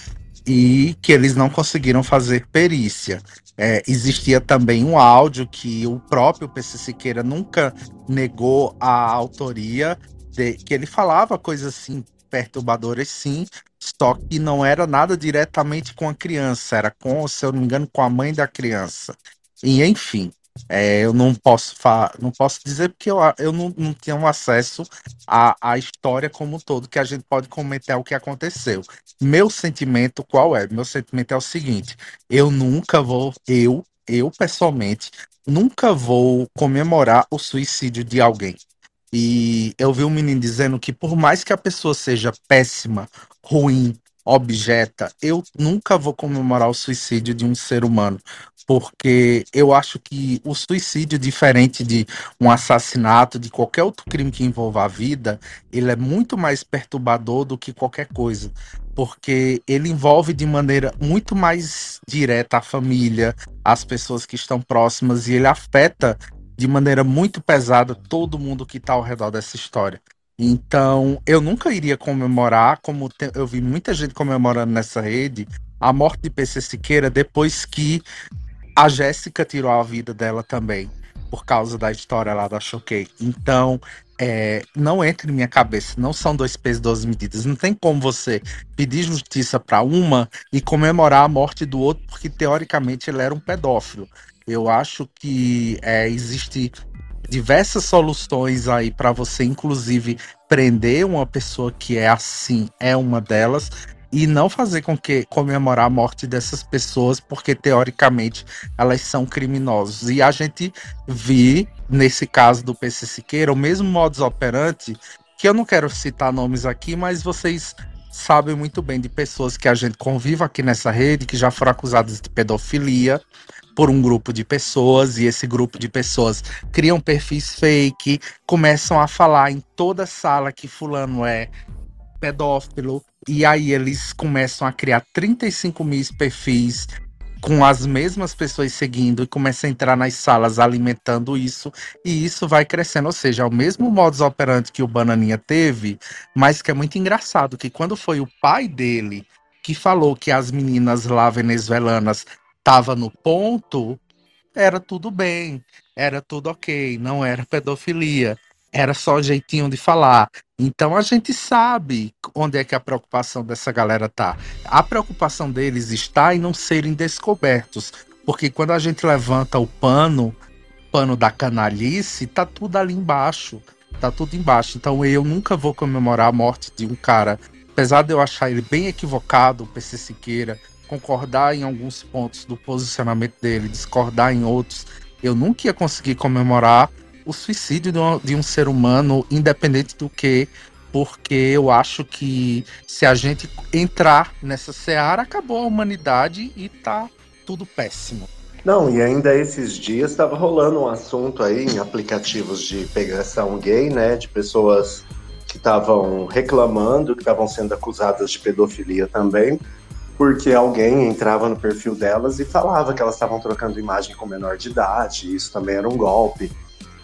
e que eles não conseguiram fazer perícia. É, existia também um áudio que o próprio PC Siqueira nunca negou a autoria, de, que ele falava coisas assim perturbadoras sim, só que não era nada diretamente com a criança, era com, se eu não me engano, com a mãe da criança. E enfim, é, eu não posso não posso dizer porque eu, eu não, não tenho acesso à, à história como um todo, que a gente pode comentar o que aconteceu. Meu sentimento qual é? Meu sentimento é o seguinte: eu nunca vou, eu, eu pessoalmente, nunca vou comemorar o suicídio de alguém. E eu vi um menino dizendo que por mais que a pessoa seja péssima, ruim, objeta, eu nunca vou comemorar o suicídio de um ser humano, porque eu acho que o suicídio, diferente de um assassinato, de qualquer outro crime que envolva a vida, ele é muito mais perturbador do que qualquer coisa, porque ele envolve de maneira muito mais direta a família, as pessoas que estão próximas, e ele afeta de maneira muito pesada todo mundo que está ao redor dessa história. Então, eu nunca iria comemorar, como te, eu vi muita gente comemorando nessa rede, a morte de PC Siqueira depois que a Jéssica tirou a vida dela também, por causa da história lá da Choquei. Então, é, não entra em minha cabeça, não são dois pesos, duas medidas. Não tem como você pedir justiça para uma e comemorar a morte do outro, porque teoricamente ele era um pedófilo. Eu acho que é, existe diversas soluções aí para você, inclusive, prender uma pessoa que é assim, é uma delas, e não fazer com que comemorar a morte dessas pessoas, porque teoricamente elas são criminosos. E a gente vi, nesse caso do PC Siqueira, o mesmo modus operandi, que eu não quero citar nomes aqui, mas vocês sabem muito bem de pessoas que a gente convive aqui nessa rede, que já foram acusadas de pedofilia por um grupo de pessoas, e esse grupo de pessoas criam perfis fake, começam a falar em toda sala que fulano é pedófilo, e aí eles começam a criar 35 mil perfis com as mesmas pessoas seguindo e começa a entrar nas salas alimentando isso e isso vai crescendo, ou seja, é o mesmo modus operandi que o Bananinha teve, mas que é muito engraçado que quando foi o pai dele que falou que as meninas lá venezuelanas estavam no ponto, era tudo bem, era tudo ok, não era pedofilia era só jeitinho de falar. Então a gente sabe onde é que a preocupação dessa galera tá. A preocupação deles está em não serem descobertos, porque quando a gente levanta o pano, pano da canalice, tá tudo ali embaixo. Tá tudo embaixo. Então eu nunca vou comemorar a morte de um cara, apesar de eu achar ele bem equivocado, o PC Siqueira, concordar em alguns pontos do posicionamento dele, discordar em outros, eu nunca ia conseguir comemorar o suicídio de um, de um ser humano, independente do que, porque eu acho que se a gente entrar nessa seara, acabou a humanidade e tá tudo péssimo. Não, e ainda esses dias estava rolando um assunto aí em aplicativos de pegação gay, né? De pessoas que estavam reclamando, que estavam sendo acusadas de pedofilia também, porque alguém entrava no perfil delas e falava que elas estavam trocando imagem com menor de idade, isso também era um golpe.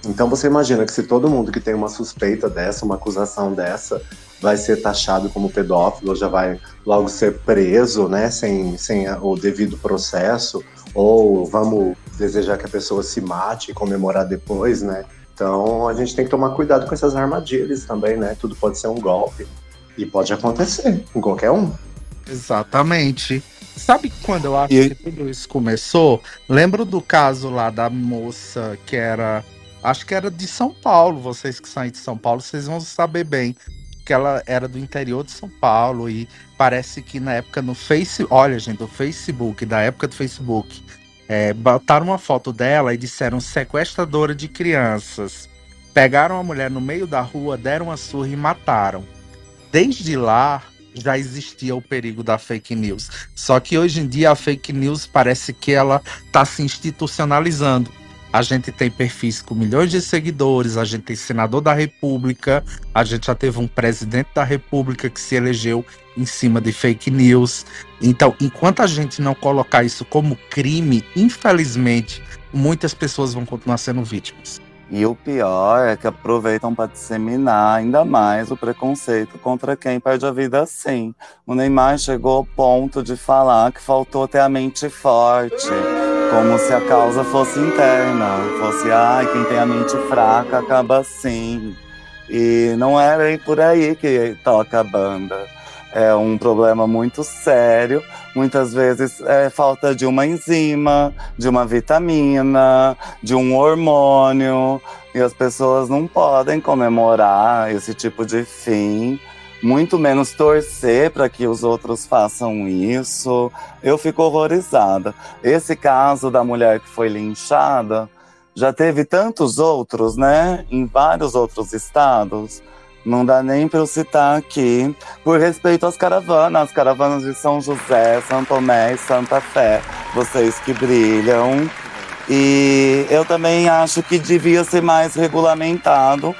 Então você imagina que se todo mundo que tem uma suspeita dessa, uma acusação dessa, vai ser taxado como pedófilo, já vai logo ser preso, né, sem, sem o devido processo, ou vamos desejar que a pessoa se mate e comemorar depois, né? Então a gente tem que tomar cuidado com essas armadilhas também, né? Tudo pode ser um golpe e pode acontecer com qualquer um. Exatamente. Sabe quando eu acho E- que tudo isso começou? Lembro do caso lá da moça que era. Acho que era de São Paulo. Vocês que aí de São Paulo, vocês vão saber bem. Que ela era do interior de São Paulo. E parece que na época no Face. Olha, gente, o Facebook, da época do Facebook. é, botaram uma foto dela e disseram sequestradora de crianças. Pegaram a mulher no meio da rua, deram uma surra e mataram. Desde lá já existia o perigo da fake news. Só que hoje em dia a fake news parece que ela está se institucionalizando. A gente tem perfis com milhões de seguidores, a gente tem senador da República, a gente já teve um presidente da República que se elegeu em cima de fake news. Então, enquanto a gente não colocar isso como crime, infelizmente, muitas pessoas vão continuar sendo vítimas. E o pior é que aproveitam para disseminar ainda mais o preconceito contra quem perde a vida assim. O Neymar chegou ao ponto de falar que faltou ter a mente forte, como se a causa fosse interna, fosse ai, quem tem a mente fraca acaba assim. E não é bem por aí que toca a banda. É um problema muito sério. Muitas vezes é falta de uma enzima, de uma vitamina, de um hormônio. E as pessoas não podem comemorar esse tipo de fim, muito menos torcer para que os outros façam isso. Eu fico horrorizada. Esse caso da mulher que foi linchada já teve tantos outros, né? Em vários outros estados. Não dá nem para eu citar aqui, por respeito às caravanas, as caravanas de São José, São Tomé e Santa Fé, vocês que brilham. E eu também acho que devia ser mais regulamentado.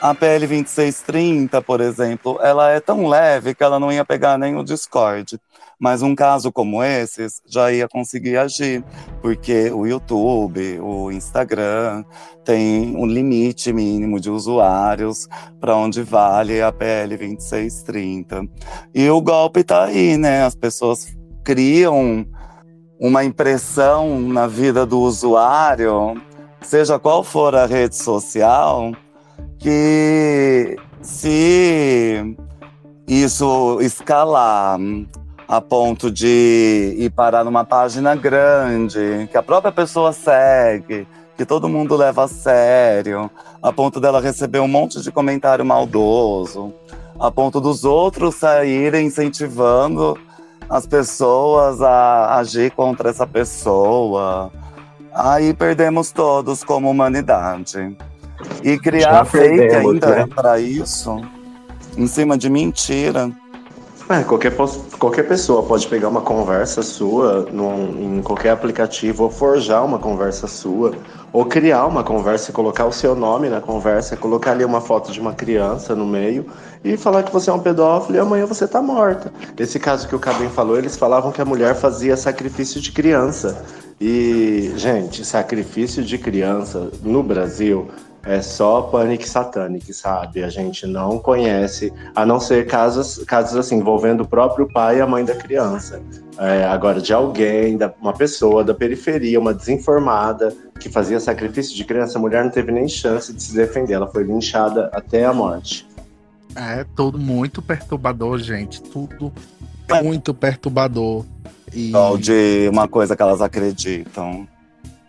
A PL 2630, por exemplo, ela é tão leve que ela não ia pegar nem o Discord. Mas um caso como esses já ia conseguir agir, porque o YouTube, o Instagram tem um limite mínimo de usuários para onde vale a PL 2630. E o golpe tá aí, né? As pessoas criam uma impressão na vida do usuário, seja qual for a rede social, que se isso escalar a ponto de ir parar numa página grande, que a própria pessoa segue, que todo mundo leva a sério, a ponto dela receber um monte de comentário maldoso, a ponto dos outros saírem incentivando as pessoas a agir contra essa pessoa. Aí perdemos todos como humanidade. E criar fake ainda né? para isso, em cima de mentira. É, qualquer, qualquer pessoa pode pegar uma conversa sua num- em qualquer aplicativo, ou forjar uma conversa sua, ou criar uma conversa e colocar o seu nome na conversa, colocar ali uma foto de uma criança no meio e falar que você é um pedófilo e amanhã você tá morta. Esse caso que o Cabem falou, eles falavam que a mulher fazia sacrifício de criança. E, gente, sacrifício de criança no Brasil é só panic satanic, sabe? A gente não conhece, a não ser casos, casos assim, envolvendo o próprio pai e a mãe da criança. É, agora, de alguém, da, uma pessoa da periferia, uma desinformada, que fazia sacrifício de criança, a mulher não teve nem chance de se defender, ela foi linchada até a morte. É tudo muito perturbador, gente. Tudo muito perturbador. E, Só de uma coisa que elas acreditam.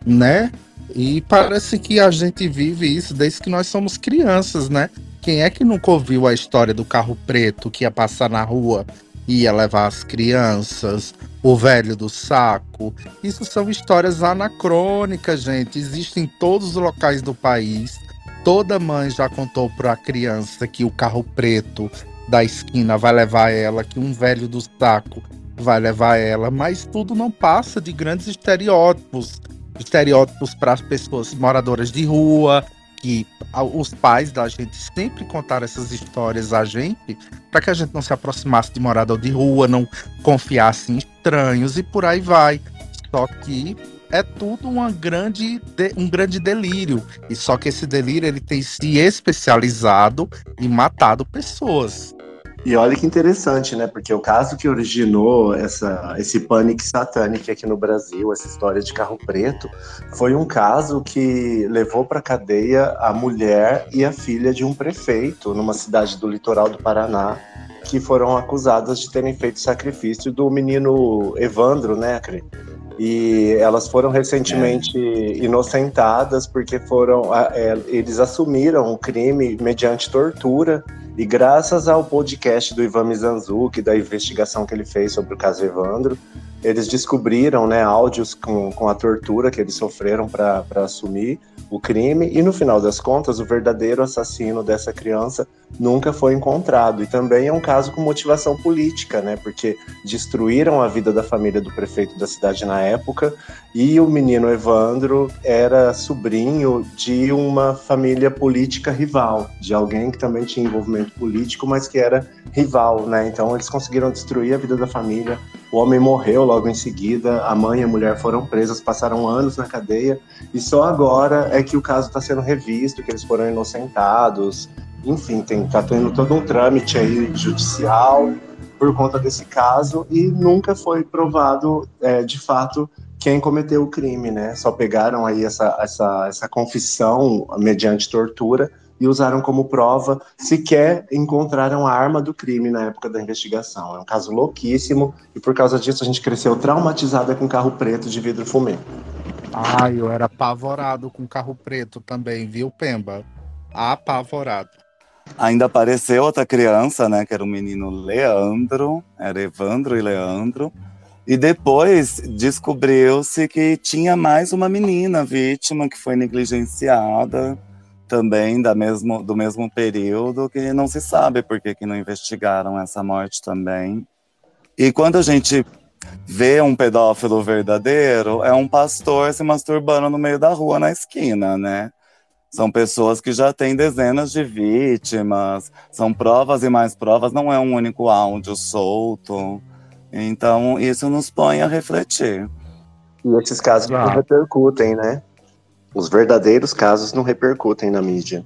Né? E parece que a gente vive isso desde que nós somos crianças, né? Quem é que nunca ouviu a história do carro preto que ia passar na rua e ia levar as crianças, o velho do saco? Isso são histórias anacrônicas, gente. Existem em todos os locais do país. Toda mãe já contou para a criança que o carro preto da esquina vai levar ela, que um velho do saco vai levar ela, mas tudo não passa de grandes estereótipos estereótipos para as pessoas moradoras de rua, que os pais da gente sempre contaram essas histórias a gente, para que a gente não se aproximasse de morador de rua, não confiasse em estranhos e por aí vai. Só que é tudo uma grande de- um grande delírio. E só que esse delírio ele tem se especializado e matado pessoas. E olha que interessante, né? Porque o caso que originou essa, esse panic satânico aqui no Brasil, essa história de carro preto, foi um caso que levou para cadeia a mulher e a filha de um prefeito numa cidade do litoral do Paraná, que foram acusadas de terem feito sacrifício do menino Evandro, né, Cri? E elas foram recentemente inocentadas porque foram, é, eles assumiram o crime mediante tortura. E graças ao podcast do Ivan Mizanzuki, da investigação que ele fez sobre o caso Evandro, eles descobriram né, áudios com, com a tortura que eles sofreram para assumir o crime, e no final das contas, o verdadeiro assassino dessa criança nunca foi encontrado. E também é um caso com motivação política, né? Porque destruíram a vida da família do prefeito da cidade na época, e o menino Evandro era sobrinho de uma família política rival, de alguém que também tinha envolvimento político, mas que era rival, né? Então eles conseguiram destruir a vida da família. O homem morreu logo em seguida, a mãe e a mulher foram presas, passaram anos na cadeia, e só agora é que o caso está sendo revisto, que eles foram inocentados. Enfim, tem, tá tendo todo um trâmite aí judicial por conta desse caso e nunca foi provado é, de fato quem cometeu o crime, né? Só pegaram aí essa, essa, essa confissão mediante tortura e usaram como prova, sequer encontraram a arma do crime na época da investigação. É um caso louquíssimo e por causa disso a gente cresceu traumatizada com carro preto de vidro fumê. Ai, eu era apavorado com carro preto também, viu, Pemba? Apavorado. Ainda apareceu outra criança, né? Que era o menino Leandro, era Evandro e Leandro. E depois descobriu-se que tinha mais uma menina vítima que foi negligenciada também da mesmo, do mesmo período, que não se sabe por que, que não investigaram essa morte também. E quando a gente vê um pedófilo verdadeiro, é um pastor se masturbando no meio da rua, na esquina, né? São pessoas que já têm dezenas de vítimas, são provas e mais provas, não é um único áudio solto. Então, isso nos põe a refletir. E esses casos não Claro. repercutem, né? Os verdadeiros casos não repercutem na mídia.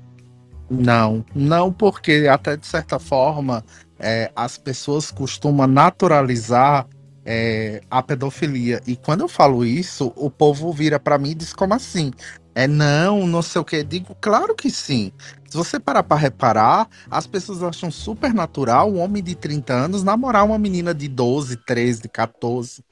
Não, não porque até de certa forma é, as pessoas costumam naturalizar é, a pedofilia. E quando eu falo isso, o povo vira pra mim e diz como assim? É não, não sei o que. Digo, claro que sim. Se você parar pra reparar, as pessoas acham super natural um homem de 30 anos namorar uma menina de 12, 13, 14.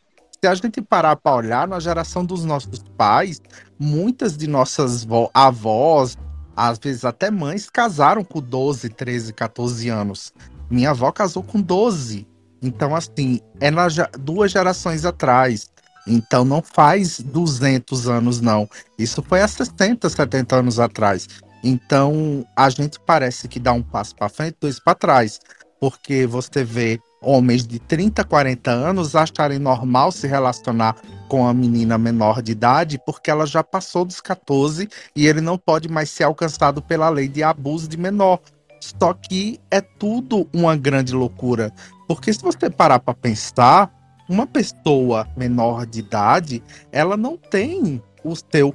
se a gente parar para olhar na geração dos nossos pais, muitas de nossas avós, às vezes até mães, casaram com 12, 13, 14 anos. Minha avó casou com 12. Então, assim, é nas duas gerações atrás. Então, não faz 200 anos, não. Isso foi há 60, 70 anos atrás. Então, a gente parece que dá um passo para frente, dois para trás. Porque você vê homens de 30, 40 anos acharem normal se relacionar com a menina menor de idade porque ela já passou dos 14 e ele não pode mais ser alcançado pela lei de abuso de menor. Só que é tudo uma grande loucura. Porque se você parar para pensar, uma pessoa menor de idade, ela não tem o seu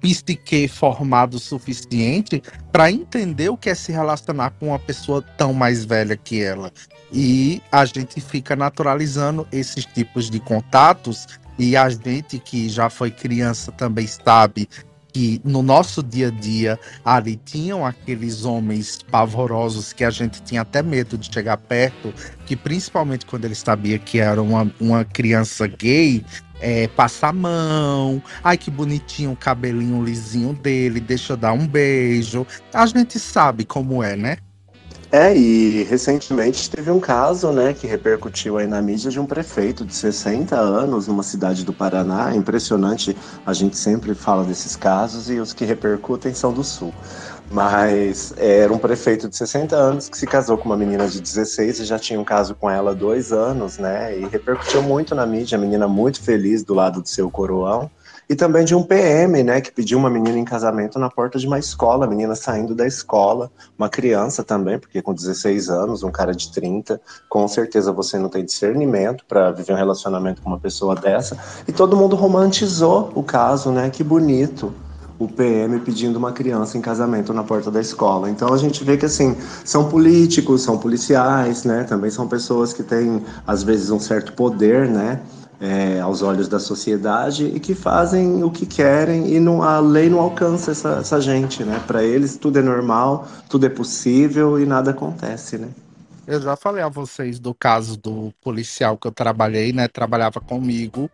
psique formado o suficiente para entender o que é se relacionar com uma pessoa tão mais velha que ela. E a gente fica naturalizando esses tipos de contatos e a gente que já foi criança também sabe que no nosso dia a dia ali tinham aqueles homens pavorosos que a gente tinha até medo de chegar perto, que principalmente quando ele sabia que era uma, uma criança gay, é, passar a mão, ai que bonitinho o cabelinho lisinho dele, deixa eu dar um beijo. A gente sabe como é, né? É, e recentemente teve um caso, né, que repercutiu aí na mídia de um prefeito de 60 anos numa cidade do Paraná. É impressionante, a gente sempre fala desses casos e os que repercutem são do Sul. Mas era um prefeito de 60 anos que se casou com uma menina de 16 e já tinha um caso com ela há dois anos, né? E repercutiu muito na mídia, a menina muito feliz do lado do seu coroão e também de um PM, né, que pediu uma menina em casamento na porta de uma escola, a menina saindo da escola, uma criança também, porque com 16 anos, um cara de 30, com certeza você não tem discernimento para viver um relacionamento com uma pessoa dessa, e todo mundo romantizou o caso, né, que bonito, o PM pedindo uma criança em casamento na porta da escola. Então a gente vê que assim, são políticos, são policiais, né? Também são pessoas que têm às vezes um certo poder, né? É, aos olhos da sociedade e que fazem o que querem e não, a lei não alcança essa, essa gente, né? Para eles tudo é normal, tudo é possível e nada acontece, né? Eu já falei a vocês do caso do policial que eu trabalhei, né? Trabalhava comigo,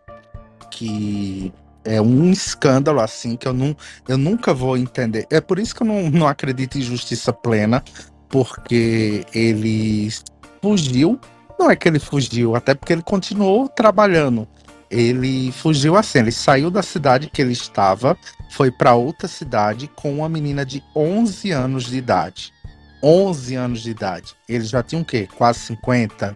que é um escândalo assim que eu, não, eu nunca vou entender. É por isso que eu não, não acredito em justiça plena, porque ele fugiu não é que ele fugiu, até porque ele continuou trabalhando. Ele fugiu assim, ele saiu da cidade que ele estava, foi para outra cidade com uma menina de 11 anos de idade. 11 anos de idade. Ele já tinha o quê? Quase 50.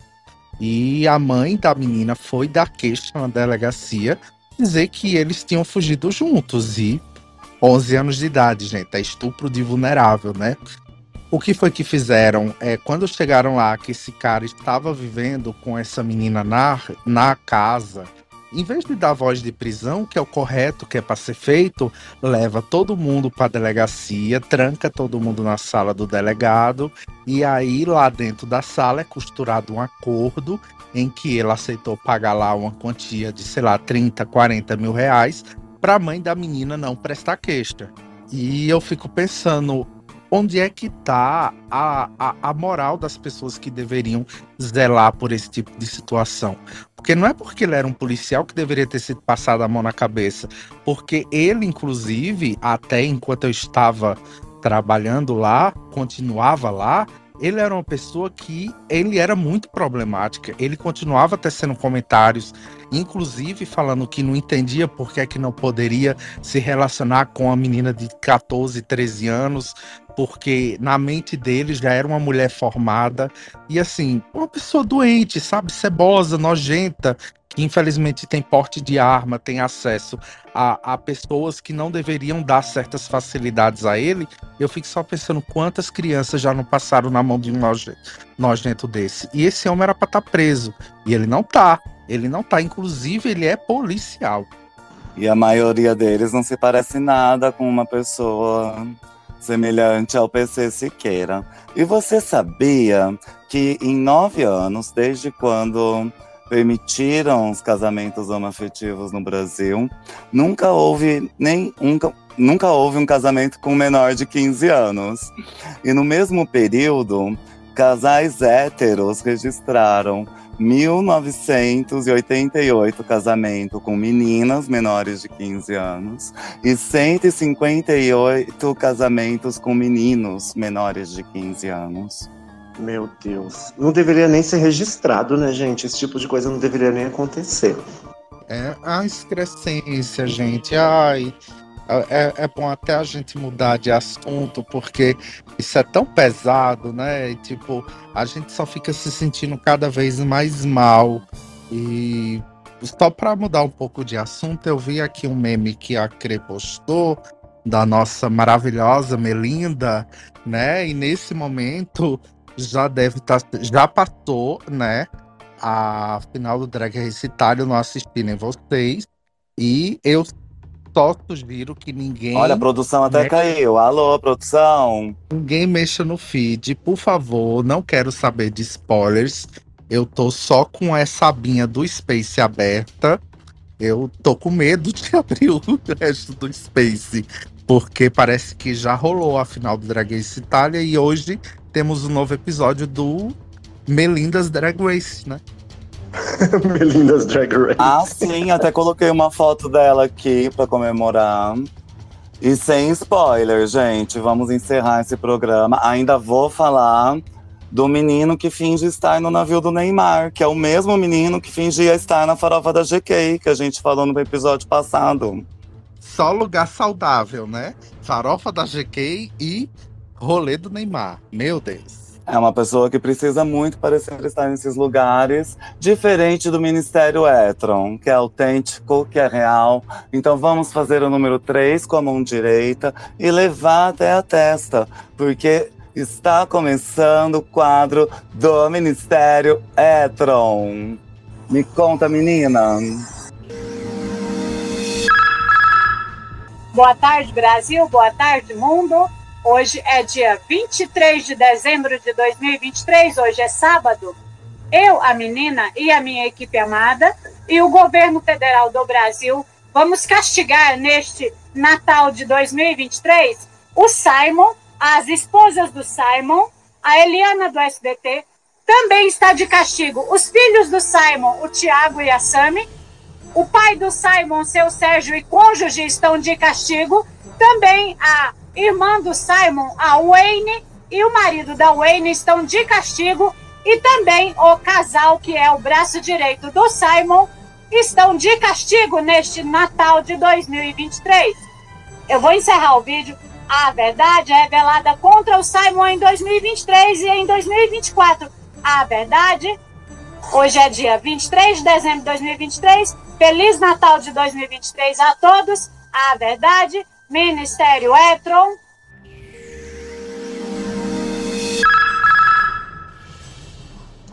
E a mãe da menina foi dar queixa na delegacia dizer que eles tinham fugido juntos e 11 anos de idade, gente, é estupro de vulnerável, né? O que foi que fizeram? É, quando chegaram lá, que esse cara estava vivendo com essa menina na, na casa, em vez de dar voz de prisão, que é o correto, que é para ser feito, leva todo mundo para a delegacia, tranca todo mundo na sala do delegado, e aí lá dentro da sala é costurado um acordo em que ele aceitou pagar lá uma quantia de, sei lá, 30, 40 mil reais para a mãe da menina não prestar queixa. E eu fico pensando, onde é que está a, a, a, moral das pessoas que deveriam zelar por esse tipo de situação? Porque não é porque ele era um policial que deveria ter sido passado a mão na cabeça, porque ele, inclusive, até enquanto eu estava trabalhando lá, continuava lá, ele era uma pessoa que ele era muito problemática. Ele continuava tecendo comentários, inclusive falando que não entendia por que, é que não poderia se relacionar com a menina de 14, 13 anos, porque na mente dele já era uma mulher formada e assim, uma pessoa doente, sabe, cebosa, nojenta, que infelizmente tem porte de arma, tem acesso a, a pessoas que não deveriam dar certas facilidades a ele. Eu fico só pensando quantas crianças já não passaram na mão de um nojento desse. E esse homem era para estar tá preso e ele não tá. Ele não tá, inclusive ele é policial. E a maioria deles não se parece nada com uma pessoa semelhante ao PC Siqueira. E você sabia que em nove anos, desde quando permitiram os casamentos homoafetivos no Brasil, nunca houve nem um, nunca houve um casamento com menor de 15 anos. E no mesmo período, casais héteros registraram 1988 casamento com meninas menores de 15 anos e 158 casamentos com meninos menores de 15 anos. Meu Deus. Não deveria nem ser registrado, né, gente? Esse tipo de coisa não deveria nem acontecer. É a excrescência, gente. Ai, é, é bom até a gente mudar de assunto, porque isso é tão pesado, né? E, tipo, a gente só fica se sentindo cada vez mais mal. E só para mudar um pouco de assunto, eu vi aqui um meme que a Cre postou da nossa maravilhosa Melinda, né? E nesse momento já deve estar, já passou, né? A final do Drag Race não assisti nem vocês. E eu só sugiro que ninguém. Olha, a produção até caiu. Alô, produção. Ninguém mexa no feed, por favor. Não quero saber de spoilers. Eu tô só com essa abinha do Space aberta. Eu tô com medo de *laughs* abrir o resto do Space. Porque parece que já rolou a final do Drag Race Itália e hoje temos um novo episódio do Melinda's Drag Race, né? *laughs* Melinda's Drag Race. Ah, sim, até coloquei uma foto dela aqui pra comemorar. E sem spoiler, gente, vamos encerrar esse programa. Ainda vou falar do menino que finge estar no navio do Neymar, que é o mesmo menino que fingia estar na farofa da GK, que a gente falou no episódio passado. Só lugar saudável, né? Farofa da GK e rolê do Neymar. Meu Deus. É uma pessoa que precisa muito para sempre estar nesses lugares, diferente do Ministério Etron, que é autêntico, que é real. Então vamos fazer o número 3 com a mão direita e levar até a testa, porque está começando o quadro do Ministério Etron. Me conta, menina. Boa tarde, Brasil. Boa tarde, mundo. Hoje é dia 23 de dezembro de 2023. Hoje é sábado. Eu, a menina e a minha equipe amada e o governo federal do Brasil vamos castigar neste Natal de 2023 o Simon, as esposas do Simon, a Eliana do SBT. Também está de castigo os filhos do Simon, o Tiago e a Sami. O pai do Simon, seu Sérgio e cônjuge estão de castigo. Também a irmã do Simon, a Wayne, e o marido da Wayne estão de castigo. E também o casal, que é o braço direito do Simon, estão de castigo neste Natal de 2023. Eu vou encerrar o vídeo. A verdade é revelada contra o Simon em 2023 e em 2024. A verdade. Hoje é dia 23 de dezembro de 2023. Feliz Natal de 2023 a todos. A verdade. Ministério Etron.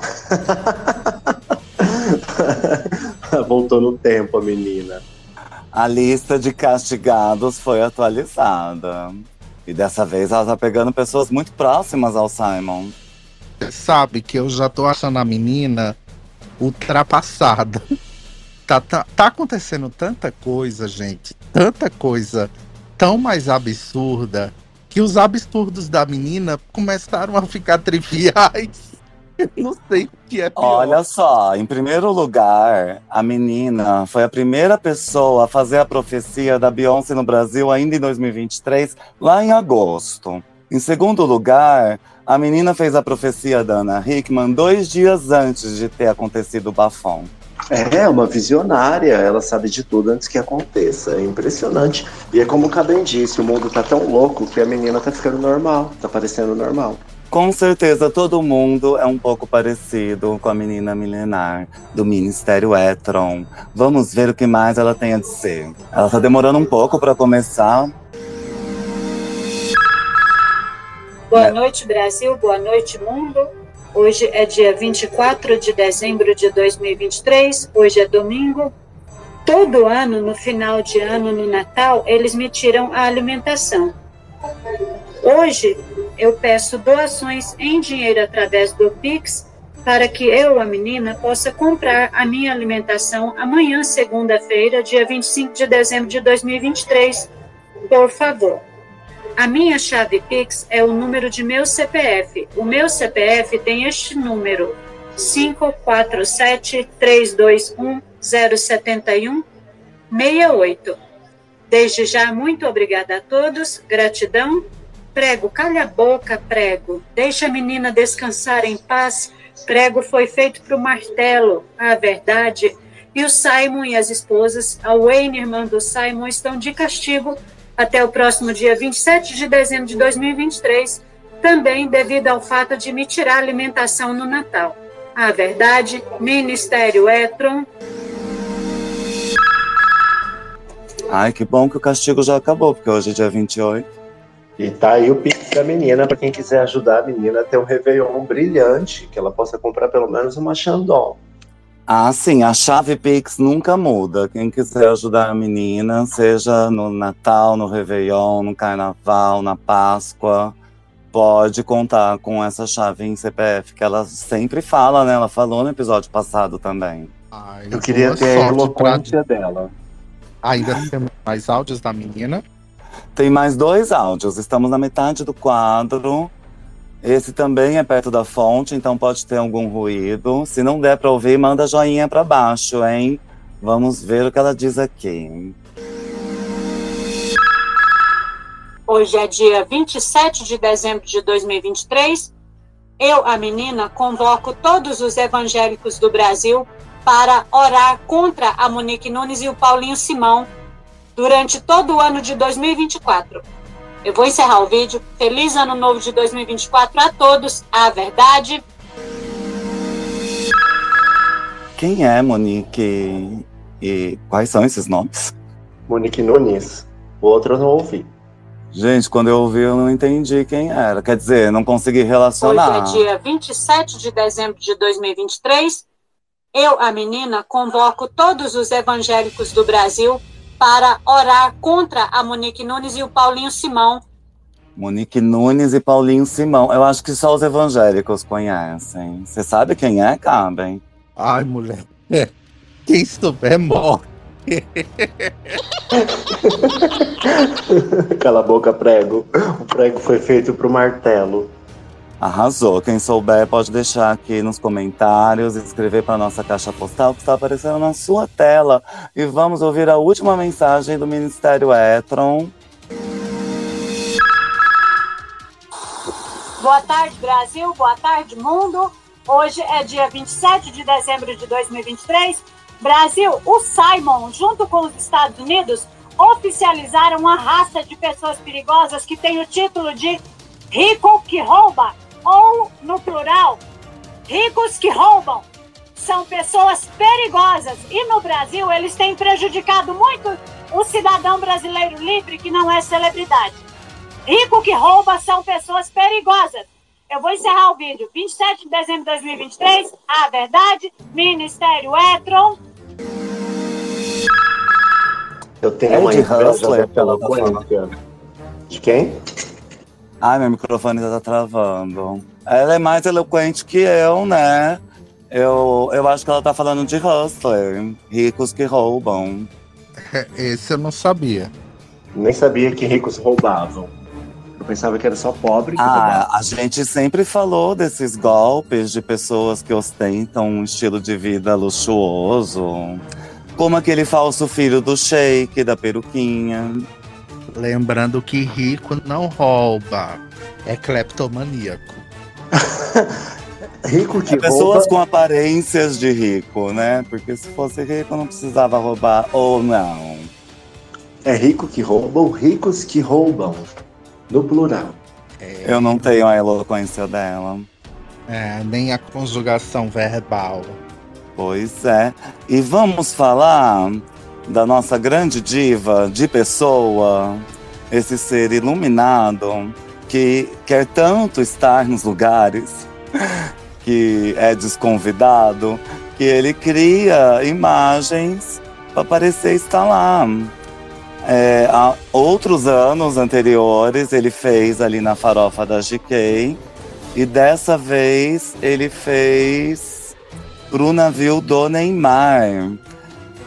*laughs* Voltou no tempo, a menina. A lista de castigados foi atualizada. E dessa vez ela tá pegando pessoas muito próximas ao Simon. sabe que eu já tô achando a menina ultrapassada. *laughs* Tá, tá, tá acontecendo tanta coisa, gente. Tanta coisa tão mais absurda que os absurdos da menina começaram a ficar triviais. Eu *laughs* não sei o que é pior. Olha só, em primeiro lugar, a menina foi a primeira pessoa a fazer a profecia da Beyoncé no Brasil ainda em 2023, lá em agosto. Em segundo lugar, a menina fez a profecia da Ana Hickman dois dias antes de ter acontecido o bafão. É, uma visionária, ela sabe de tudo antes que aconteça. É impressionante. E é como o Cabem disse, o mundo tá tão louco que a menina tá ficando normal, tá parecendo normal. Com certeza todo mundo é um pouco parecido com a menina milenar do Ministério Etron. Vamos ver o que mais ela tem a dizer. Ela tá demorando um pouco para começar. Boa noite, Brasil. Boa noite, mundo. Hoje é dia 24 de dezembro de 2023. Hoje é domingo. Todo ano, no final de ano, no Natal, eles me tiram a alimentação. Hoje, eu peço doações em dinheiro através do Pix para que eu, a menina, possa comprar a minha alimentação amanhã, segunda-feira, dia 25 de dezembro de 2023. Por favor. A minha chave Pix é o número de meu CPF. O meu CPF tem este número: 547 321 071 68. Desde já, muito obrigada a todos. Gratidão. Prego, calha a boca, prego. Deixa a menina descansar em paz. Prego foi feito para o martelo, a verdade. E o Simon e as esposas, a Wayne, irmã do Simon, estão de castigo até o próximo dia 27 de dezembro de 2023, também devido ao fato de me tirar alimentação no Natal. A verdade, Ministério Etron. Ai, que bom que o castigo já acabou, porque hoje é dia 28. E tá aí o Pix da menina, para quem quiser ajudar a menina a ter um Réveillon brilhante, que ela possa comprar pelo menos uma Chandon. Ah, sim, a chave Pix nunca muda. Quem quiser ajudar a menina, seja no Natal, no Réveillon, no Carnaval, na Páscoa, pode contar com essa chave em CPF, que ela sempre fala, né? Ela falou no episódio passado também. Ai, Eu queria ter a eloquência dela. pra- Ainda temos mais áudios da menina. Tem mais dois áudios, estamos na metade do quadro. Esse também é perto da fonte, então pode ter algum ruído. Se não der para ouvir, manda joinha para baixo, hein? Vamos ver o que ela diz aqui. Hoje é dia 27 de dezembro de 2023. Eu, a menina, convoco todos os evangélicos do Brasil para orar contra a Monique Nunes e o Paulinho Simão durante todo o ano de 2024. Eu vou encerrar o vídeo. Feliz Ano Novo de 2024 a todos. A verdade. Quem é Monique e quais são esses nomes? Monique Nunes. O outro eu não ouvi. Gente, quando eu ouvi, eu não entendi quem era. Quer dizer, não consegui Hoje relacionar. é dia 27 de dezembro de 2023. Eu, a menina, convoco todos os evangélicos do Brasil para orar contra a Monique Nunes e o Paulinho Simão. Monique Nunes e Paulinho Simão. Eu acho que só os evangélicos conhecem. Você sabe quem é, Caben? Ai, mulher. *laughs* Quem souber morre. *laughs* Cala a boca, prego. O prego foi feito pro martelo. Arrasou. Quem souber pode deixar aqui nos comentários, escrever para nossa caixa postal que está aparecendo na sua tela. E vamos ouvir a última mensagem do Ministério Etron. Boa tarde, Brasil. Boa tarde, mundo. Hoje é dia 27 de dezembro de 2023. Brasil, o Simon, junto com os Estados Unidos, oficializaram uma raça de pessoas perigosas que tem o título de rico que rouba, ou, no plural, ricos que roubam. São pessoas perigosas e no Brasil eles têm prejudicado muito o cidadão brasileiro livre que não é celebridade. Rico que rouba são pessoas perigosas. Eu vou encerrar o vídeo. 27 de dezembro de 2023, a verdade, Ministério Etron. Eu tenho É uma de inveja Hustler. De quem? Ai, meu microfone tá travando. Ela é mais eloquente que eu, né? Eu, eu acho que ela tá falando de hustler, ricos que roubam. Esse eu não sabia. Nem sabia que ricos roubavam. Eu pensava que era só pobre que Ah, roubava. a gente sempre falou desses golpes de pessoas que ostentam um estilo de vida luxuoso. Como aquele falso filho do shake, da peruquinha. Lembrando que rico não rouba. É cleptomaníaco. *laughs* Rico que Pessoas rouba. com aparências de rico, né? Porque se fosse rico não precisava roubar ou não. É rico que rouba ou ricos que roubam. No plural. Eu não tenho a eloquência dela. É, nem a conjugação verbal. Pois é. E vamos falar da nossa grande diva de pessoa, esse ser iluminado que quer tanto estar nos lugares *laughs* que é desconvidado, que ele cria imagens para parecer estar lá. É, há outros anos anteriores ele fez ali na farofa da GK e dessa vez ele fez pro navio do Neymar.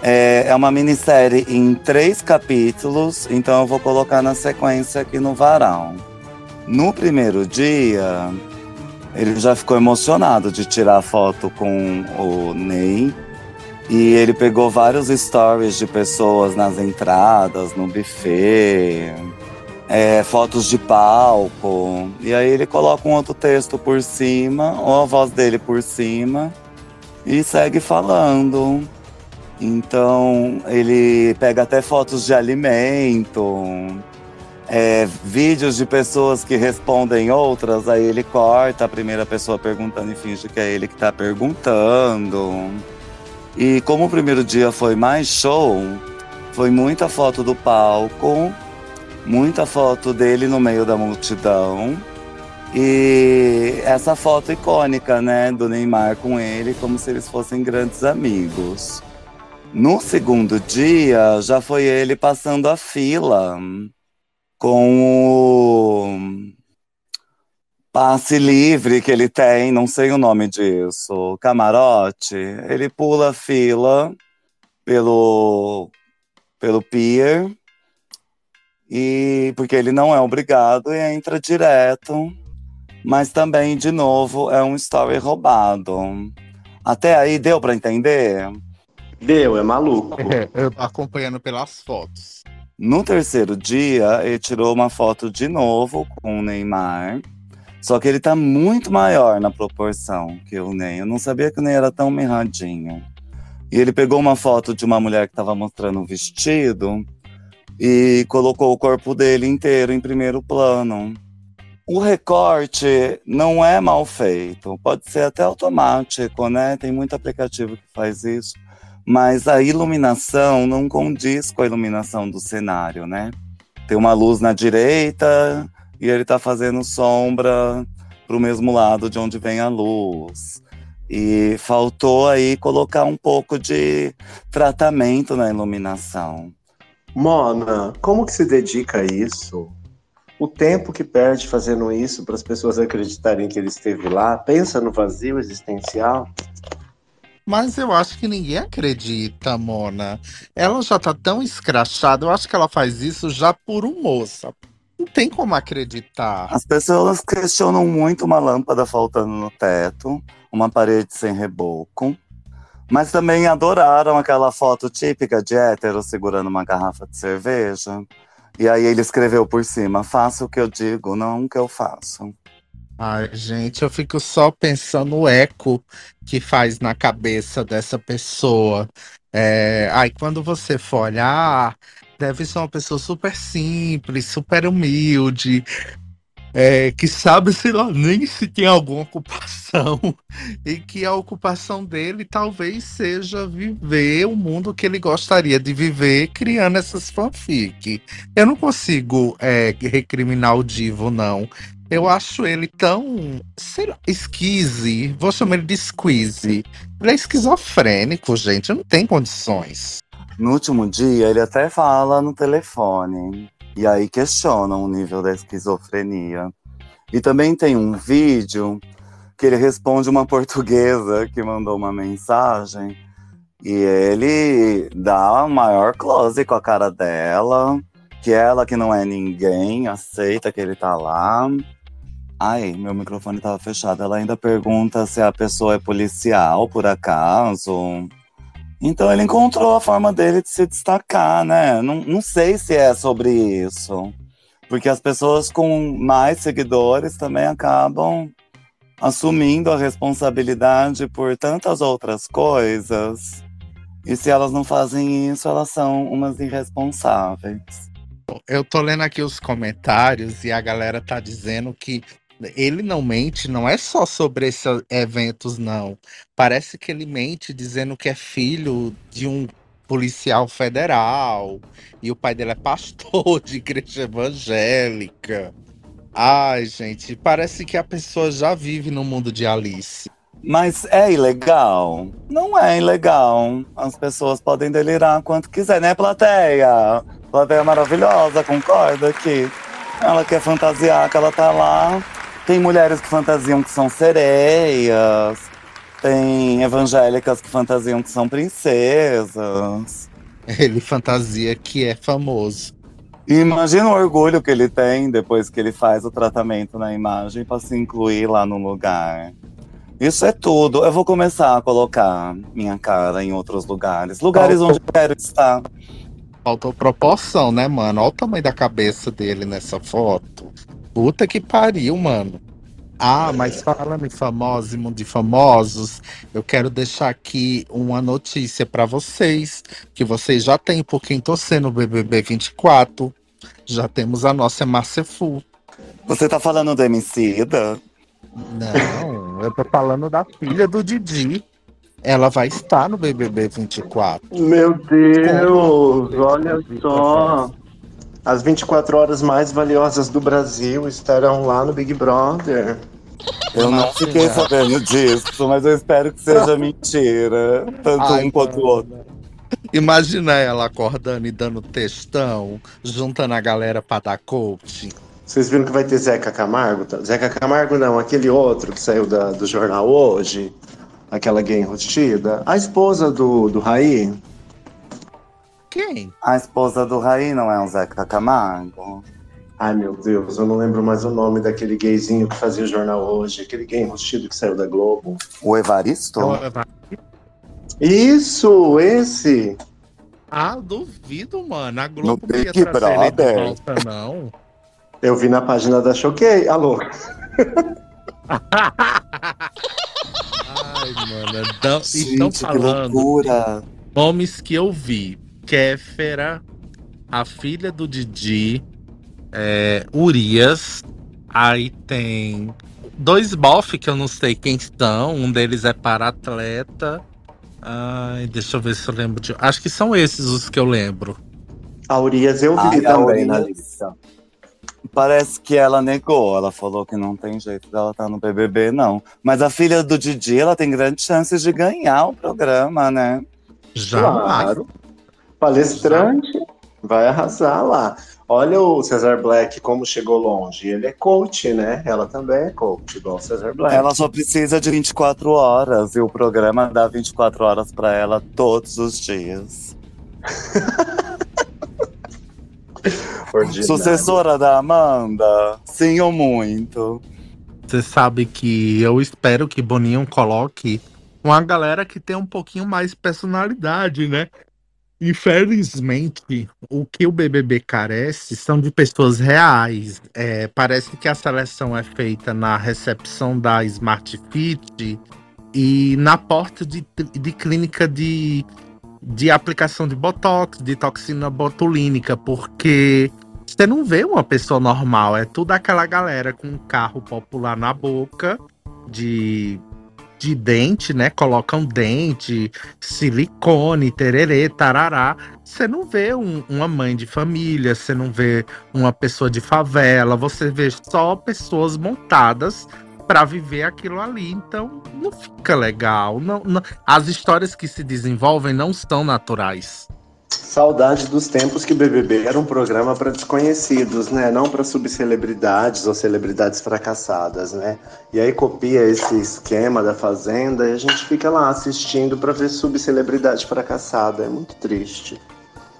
É, é uma minissérie em três capítulos, então eu vou colocar na sequência aqui no varal. No primeiro dia, ele já ficou emocionado de tirar foto com o Ney. E ele pegou vários stories de pessoas nas entradas, no buffet, é, fotos de palco. E aí ele coloca um outro texto por cima, ou a voz dele por cima, e segue falando. Então ele pega até fotos de alimento, é, vídeos de pessoas que respondem outras, aí ele corta a primeira pessoa perguntando e finge que é ele que está perguntando. E como o primeiro dia foi mais show, foi muita foto do palco, muita foto dele no meio da multidão. E essa foto icônica, né, do Neymar com ele, como se eles fossem grandes amigos. No segundo dia, já foi ele passando a fila com o passe livre que ele tem, não sei o nome disso, camarote. Ele pula a fila pelo, pelo pier, e porque ele não é obrigado e entra direto. Mas também, de novo, é um story roubado. Até aí deu para entender? Deu, é maluco. *laughs* É, eu tô acompanhando pelas fotos. No terceiro dia, ele tirou uma foto de novo com o Neymar. Só que ele tá muito maior na proporção que o Ney. Eu não sabia que o Ney era tão mirradinho. E ele pegou uma foto de uma mulher que estava mostrando um vestido e colocou o corpo dele inteiro em primeiro plano. O recorte não é mal feito, pode ser até automático, né? Tem muito aplicativo que faz isso, mas a iluminação não condiz com a iluminação do cenário, né? Tem uma luz na direita e ele tá fazendo sombra pro mesmo lado de onde vem a luz. E faltou aí colocar um pouco de tratamento na iluminação. Mona, como que se dedica a isso? O tempo que perde fazendo isso para as pessoas acreditarem que ele esteve lá, pensa no vazio existencial. Mas eu acho que ninguém acredita, Mona. Ela já tá tão escrachada, eu acho que ela faz isso já por um moça. Não tem como acreditar. As pessoas questionam muito uma lâmpada faltando no teto, uma parede sem reboco. Mas também adoraram aquela foto típica de hétero segurando uma garrafa de cerveja. E aí ele escreveu por cima: faça o que eu digo, não o que eu faço. Ai, gente, eu fico só pensando o eco que faz na cabeça dessa pessoa. É, aí quando você for olhar, deve ser uma pessoa super simples, super humilde, é, que sabe, sei lá, nem se tem alguma ocupação, *laughs* e que a ocupação dele talvez seja viver o mundo que ele gostaria de viver criando essas fanfic. Eu não consigo é, recriminar o Divo, não. Eu acho ele tão, sei lá, esquise. Vou chamar ele de squeeze. Ele é esquizofrênico, gente. Não tem condições. No último dia, ele até fala no telefone. E aí questionam o nível da esquizofrenia. E também tem um vídeo que ele responde uma portuguesa que mandou uma mensagem. E ele dá o maior close com a cara dela. Que ela, que não é ninguém, aceita que ele tá lá. Ai, meu microfone tava fechado. Ela ainda pergunta se a pessoa é policial, por acaso. Então ele encontrou a forma dele de se destacar, né? Não, não sei se é sobre isso. Porque as pessoas com mais seguidores também acabam assumindo a responsabilidade por tantas outras coisas. E se elas não fazem isso, elas são umas irresponsáveis. Eu tô lendo aqui os comentários e a galera tá dizendo que ele não mente, não é só sobre esses eventos, não. Parece que ele mente dizendo que é filho de um policial federal e o pai dele é pastor de igreja evangélica. Ai, gente, parece que a pessoa já vive no mundo de Alice. Mas é ilegal? Não é ilegal. As pessoas podem delirar quanto quiser, né, plateia? Plateia maravilhosa, concorda que ela quer fantasiar que ela tá lá. Tem mulheres que fantasiam que são sereias. Tem evangélicas que fantasiam que são princesas. Ele fantasia que é famoso. Imagina o orgulho que ele tem depois que ele faz o tratamento na imagem para se incluir lá no lugar. Isso é tudo. Eu vou começar a colocar minha cara em outros lugares. Lugares onde eu quero estar. Faltou proporção, né, mano? Olha o tamanho da cabeça dele nessa foto. Puta que pariu, mano. Ah, mas falando em famosos e mundo de famosos, eu quero deixar aqui uma notícia pra vocês, que vocês já têm por quem torcer no BBB 24. Já temos a nossa Marcefu. Você tá falando do Emicida? Não, eu tô falando da filha do Didi. Ela vai estar no BBB 24. Meu Deus, olha só. As 24 horas mais valiosas do Brasil estarão lá no Big Brother. Eu não fiquei sabendo disso, mas eu espero que seja *laughs* mentira. Tanto Ai, um quanto o outro. Imagina ela acordando e dando textão, juntando a galera pra dar coach. Vocês viram que vai ter Zeca Camargo? Zeca Camargo não, aquele outro que saiu da- do jornal hoje, aquela gay enrustida. A esposa do, do Raí. Quem? A esposa do Raí não é um Zeca Camargo? Ai meu Deus, eu não lembro mais o nome daquele gayzinho que fazia o jornal hoje, aquele gay enrustido que saiu da Globo. O Evaristo? Isso, esse! Ah, duvido, mano. A Globo No não ia Big trazer ele de volta, não. Eu vi na página da Choquei. Alô? *laughs* Ai, mano. Então, Gente, estão que falando loucura. nomes que eu vi. Kéfera, a filha do Didi, é, Urias. Aí tem dois bof que eu não sei quem são. Um deles é para atleta. Ai, deixa eu ver se eu lembro de. Acho que são esses os que eu lembro. A Urias eu vi Ai, também na lista. Parece que ela negou. Ela falou que não tem jeito dela estar no BBB, não. Mas a filha do Didi, ela tem grandes chances de ganhar o programa, né? Jamais. Claro. Palestrante vai arrasar lá. Olha o Cesar Black como chegou longe. Ele é coach, né? Ela também é coach, igual o Cesar Black. Ela só precisa de 24 horas e o programa dá 24 horas pra ela todos os dias. *laughs* Sucessora da Amanda? Sim ou muito? Você sabe que eu espero que Boninho coloque uma galera que tem um pouquinho mais personalidade, né? Infelizmente, o que o BBB carece são de pessoas reais. É, parece que a seleção é feita na recepção da Smart Fit e na porta de, de clínica de, de aplicação de botox, de toxina botulínica, porque você não vê uma pessoa normal, é tudo aquela galera com um carro popular na boca, de, de dente, né? Colocam dente, silicone, tererê, tarará. Você não vê um- uma mãe de família, você não vê uma pessoa de favela, você vê só pessoas montadas para viver aquilo ali. Então não fica legal. Não, não- as histórias que se desenvolvem não são naturais. Saudade dos tempos que BBB era um programa para desconhecidos, né? Não para subcelebridades ou celebridades fracassadas, né? E aí copia esse esquema da Fazenda e a gente fica lá assistindo para ver subcelebridade fracassada. É muito triste.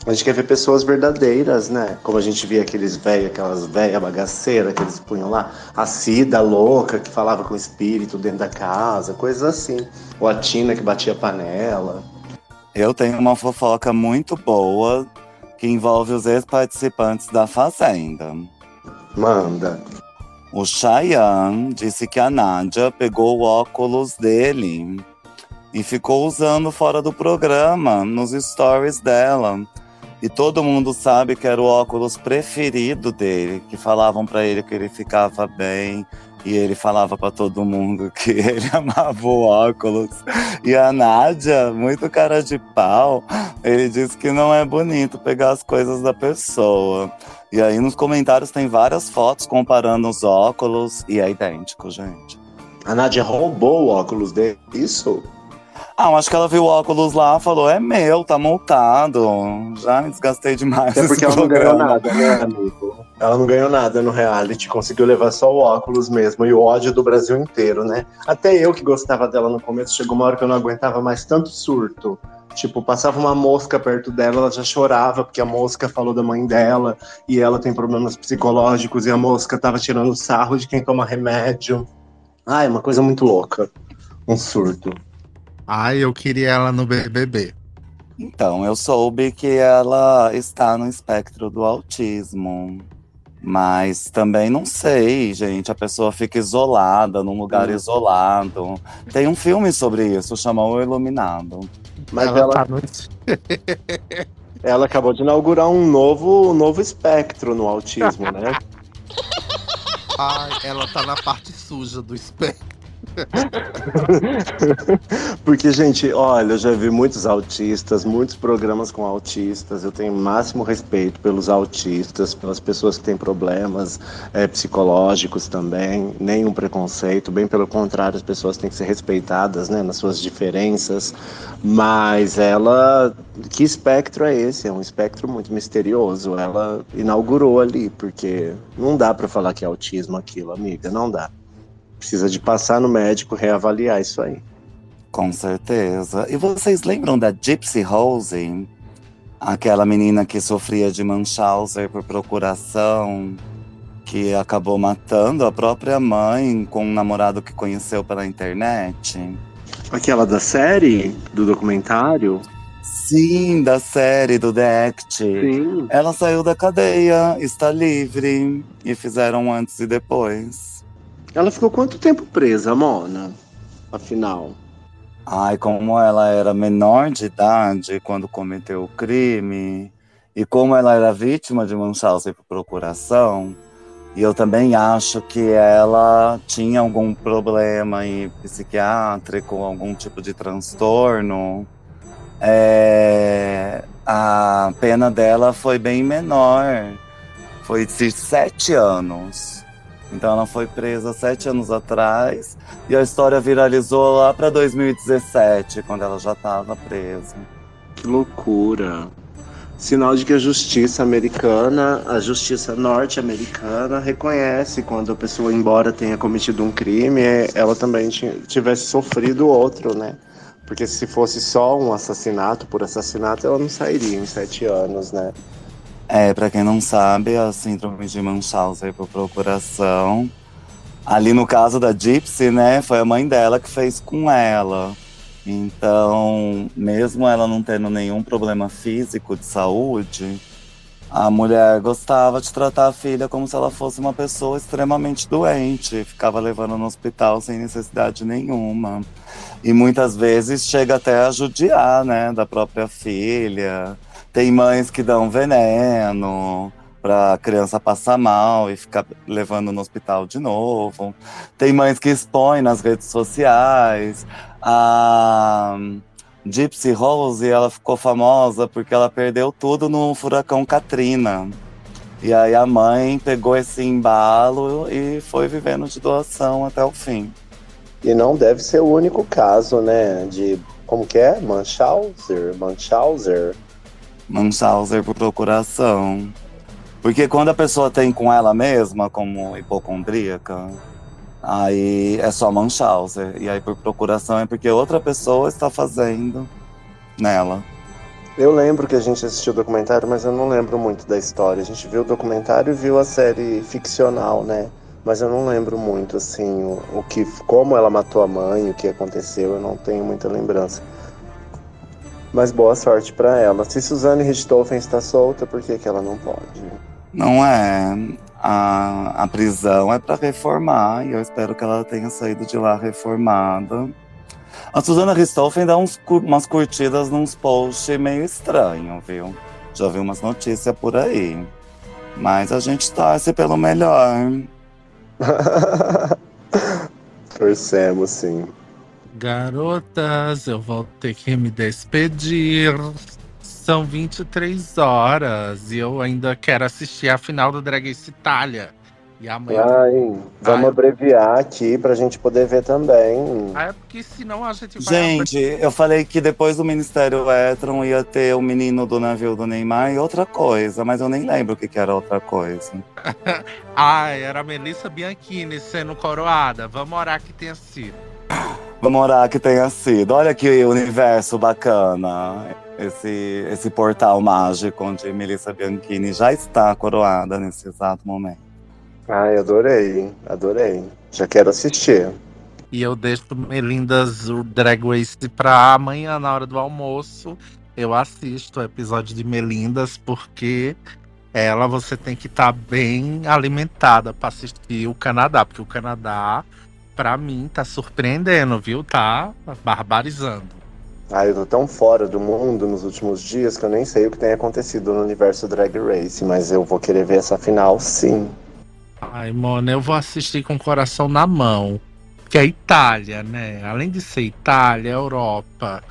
A gente quer ver pessoas verdadeiras, né? Como a gente via aqueles velhos, aquelas velhas bagaceiras que eles punham lá. A Cida louca que falava com o espírito dentro da casa, coisas assim. Ou a Tina que batia panela. Eu tenho uma fofoca muito boa que envolve os ex-participantes da Fazenda. Manda. O Chayanne disse que a Nádia pegou o óculos dele e ficou usando fora do programa, nos stories dela. E todo mundo sabe que era o óculos preferido dele, que falavam pra ele que ele ficava bem. E ele falava pra todo mundo que *laughs* ele amava o óculos. E a Nádia, muito cara de pau, ele disse que não é bonito pegar as coisas da pessoa. E aí nos comentários tem várias fotos comparando os óculos e é idêntico, gente. A Nádia roubou o óculos dele. Isso? Ah, eu acho que ela viu o óculos lá, falou, é meu, tá multado. Já me desgastei demais. Até porque ela não ganhou programa. nada, né, amigo? Ela não ganhou nada no reality, conseguiu levar só o óculos mesmo e o ódio do Brasil inteiro, né? Até eu que gostava dela no começo, chegou uma hora que eu não aguentava mais tanto surto. Tipo, passava uma mosca perto dela, ela já chorava porque a mosca falou da mãe dela e ela tem problemas psicológicos e a mosca tava tirando sarro de quem toma remédio. Ai, uma coisa muito louca. Um surto. Ai, eu queria ela no BBB. Então, eu soube que ela está no espectro do autismo. Mas também não sei, gente. A pessoa fica isolada, num lugar Hum. isolado. Tem um filme sobre isso, chama O Iluminado. Mas ela ela, tá *laughs* ela acabou de inaugurar um novo, um novo espectro no autismo, né? *laughs* Ai, ela tá na parte suja do espectro. *laughs* Porque, gente, olha, eu já vi muitos autistas, muitos programas com autistas. Eu tenho máximo respeito pelos autistas, pelas pessoas que têm problemas eh, psicológicos também. Nenhum preconceito, bem pelo contrário, as pessoas têm que ser respeitadas né, nas suas diferenças. Mas ela. Que espectro é esse? É um espectro muito misterioso. Ela inaugurou ali, porque não dá pra falar que é autismo aquilo, amiga, não dá. Precisa de passar no médico reavaliar isso aí. Com certeza. E vocês lembram da Gypsy Rose? Aquela menina que sofria de Munchausen por procuração, que acabou matando a própria mãe com um namorado que conheceu pela internet? Aquela da série, do documentário? Sim, da série do The Act. Sim. Ela saiu da cadeia, está livre. E fizeram antes e depois. Ela ficou quanto tempo presa, Mona? Afinal. Ai, como ela era menor de idade quando cometeu o crime, e como ela era vítima de Munchausen por procuração, e eu também acho que ela tinha algum problema aí psiquiátrico, algum tipo de transtorno, é, a pena dela foi bem menor. Foi de sete anos. Então ela foi presa sete anos atrás e a história viralizou lá para 2017, quando ela já estava presa. Que loucura. Sinal de que a justiça americana, a justiça norte-americana, reconhece quando a pessoa, embora tenha cometido um crime, ela também ti- tivesse sofrido outro, né? Porque se fosse só um assassinato por assassinato, ela não sairia em sete anos, né? É, para quem não sabe, a síndrome de Munchausen por procuração. Ali no caso da Gypsy, né, foi a mãe dela que fez com ela. Então, mesmo ela não tendo nenhum problema físico de saúde, a mulher gostava de tratar a filha como se ela fosse uma pessoa extremamente doente, ficava levando no hospital sem necessidade nenhuma. E muitas vezes chega até a judiar, né, da própria filha. Tem mães que dão veneno para a criança passar mal e ficar levando no hospital de novo. Tem mães que expõem nas redes sociais. A Gypsy Rose, ela ficou famosa porque ela perdeu tudo no furacão Katrina. E aí a mãe pegou esse embalo e foi vivendo de doação até o fim. E não deve ser o único caso, né? De. Como que é? Munchauser? Munchauser? Munchausen por procuração. Porque quando a pessoa tem com ela mesma, como hipocondríaca, aí é só Munchausen. E aí por procuração é porque outra pessoa está fazendo nela. Eu lembro que a gente assistiu o documentário, mas eu não lembro muito da história. A gente viu o documentário e viu a série ficcional, né? Mas eu não lembro muito, assim, o, o que, como ela matou a mãe, o que aconteceu, eu não tenho muita lembrança. Mas boa sorte pra ela. Se Suzane Richthofen está solta, por que, que ela não pode? Não é. A, a prisão é para reformar e eu espero que ela tenha saído de lá reformada. A Suzana Ristoffen dá uns, umas curtidas nos posts meio estranho, viu? Já vi umas notícias por aí. Mas a gente torce pelo melhor. *laughs* Torcemos, sim. Garotas, eu vou ter que me despedir. São 23 horas e eu ainda quero assistir a final do Drag Race Itália. E amanhã. Ai, vamos Ai. abreviar aqui pra gente poder ver também. Ah, é porque senão a gente vai. Gente, eu falei que depois do Ministério Etron ia ter o menino do navio do Neymar e outra coisa, mas eu nem lembro o que, que era outra coisa. Ai, *laughs* era a Melissa Bianchini sendo coroada. Vamos orar que tenha sido. *laughs* Vamos orar que tenha sido. Olha que universo bacana. Esse, esse portal mágico onde Melissa Bianchini já está coroada nesse exato momento. Ai, adorei, adorei. Já quero assistir. E eu deixo Melinda's Drag Race pra amanhã, na hora do almoço. Eu assisto o episódio de Melindas, porque ela você tem que estar bem alimentada pra assistir o Canadá. Porque o Canadá, pra mim, tá surpreendendo, viu? Tá barbarizando. Ai, eu tô tão fora do mundo nos últimos dias que eu nem sei o que tem acontecido no universo Drag Race, mas eu vou querer ver essa final sim. Ai, mano, eu vou assistir com o coração na mão. Que é Itália, né? Além de ser Itália, Europa,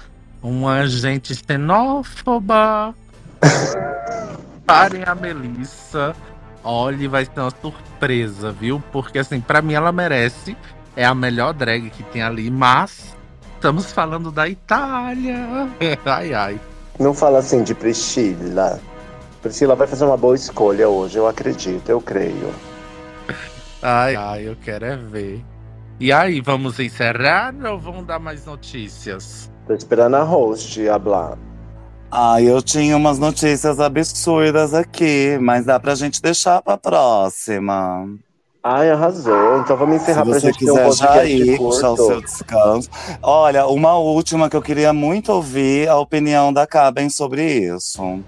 uma gente xenófoba. *laughs* Parem a Melissa. Olha, vai ser uma surpresa, viu? Porque, assim, pra mim ela merece. É a melhor drag que tem ali, mas estamos falando da Itália. *laughs* Ai, ai. Não fala assim de Priscila. Priscila vai fazer uma boa escolha hoje, eu acredito, eu creio. Ai, ai, eu quero é ver. E aí, vamos encerrar ou vamos dar mais notícias? Tô esperando a host hablar. Ah, eu tinha umas notícias absurdas aqui, mas dá pra gente deixar pra próxima. Ai, arrasou. Então vamos encerrar Se pra você gente ter um quiser já ir, puxar o seu descanso. Olha, uma última que eu queria muito ouvir a opinião da Caben sobre isso.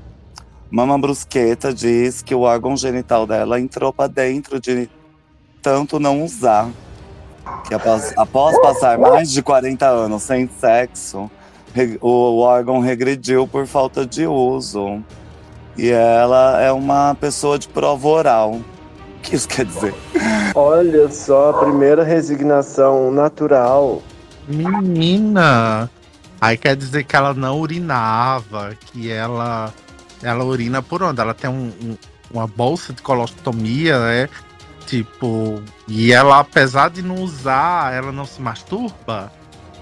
Mama Brusqueta diz que o órgão genital dela entrou pra dentro de tanto não usar. Que após, após passar mais de 40 anos sem sexo, o órgão regrediu por falta de uso. E ela é uma pessoa de prova oral. O que isso quer dizer? Olha só, a primeira resignação natural. Menina! Aí quer dizer que ela não urinava, que ela ela urina por onde? Ela tem um- um- uma bolsa de colostomia, né? Tipo, e ela, apesar de não usar, ela não se masturba?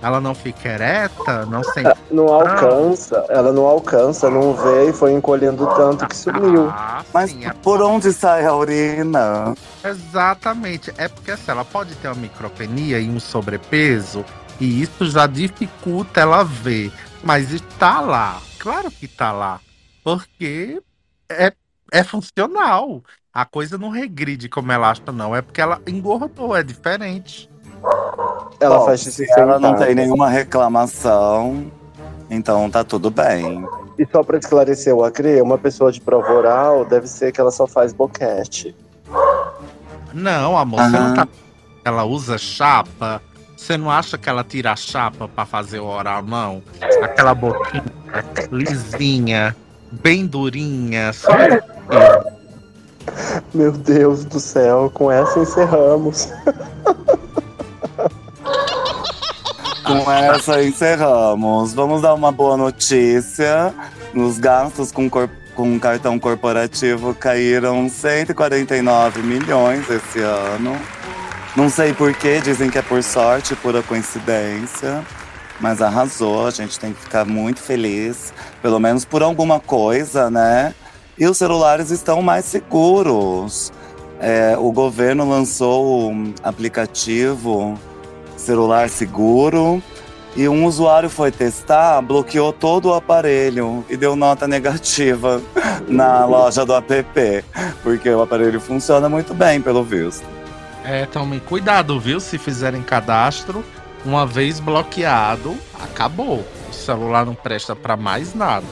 Ela não fica ereta? Não sente. Não alcança, ela não alcança, não vê e foi encolhendo tanto que sumiu. Ah, Mas sim, é- por onde sai a urina? Exatamente. É porque assim, ela pode ter uma micropenia e um sobrepeso, e isso já dificulta ela ver. Mas está lá. Claro que está lá. Porque é, é funcional. A coisa não regride como ela acha, não. É porque ela engordou, é diferente. Ela Bom, faz se ela não tem nenhuma reclamação, então tá tudo bem. E só pra esclarecer o Acre, uma pessoa de prova oral deve ser que ela só faz boquete. Não, amor, você não tá. Ela usa chapa. Você não acha que ela tira a chapa pra fazer o oral, não? Aquela boquinha lisinha, bem durinha, só Meu Deus do céu, com essa encerramos. *laughs* Com *laughs* essa encerramos. Vamos dar uma boa notícia. Nos gastos com, cor- com cartão corporativo caíram 149 milhões esse ano. Não sei porquê, dizem que é por sorte, pura coincidência. Mas arrasou, a gente tem que ficar muito feliz. Pelo menos por alguma coisa, né? E os celulares estão mais seguros. É, o governo lançou um aplicativo celular seguro e um usuário foi testar, bloqueou todo o aparelho e deu nota negativa *laughs* na loja do app, porque o aparelho funciona muito bem, pelo visto. É, tomem cuidado, viu? Se fizerem cadastro, uma vez bloqueado, acabou. O celular não presta pra mais nada.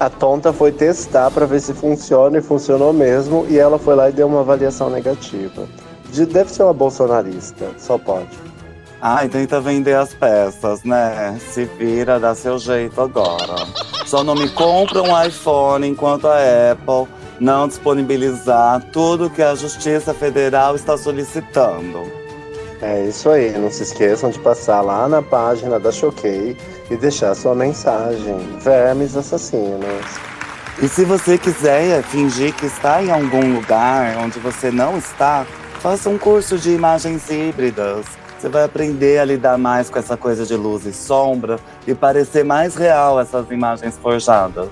A tonta foi testar pra ver se funciona e funcionou mesmo, e ela foi lá e deu uma avaliação negativa. De- Deve ser uma bolsonarista, só pode. E tenta vender as peças, né? Se vira, dá seu jeito agora. Só não me compra um iPhone enquanto a Apple não disponibilizar tudo que a Justiça Federal está solicitando. É isso aí, não se esqueçam de passar lá na página da Choquei e deixar sua mensagem. Vermes assassinos. E se você quiser fingir que está em algum lugar onde você não está, Faça um curso de imagens híbridas. Você vai aprender a lidar mais com essa coisa de luz e sombra e parecer mais real essas imagens forjadas.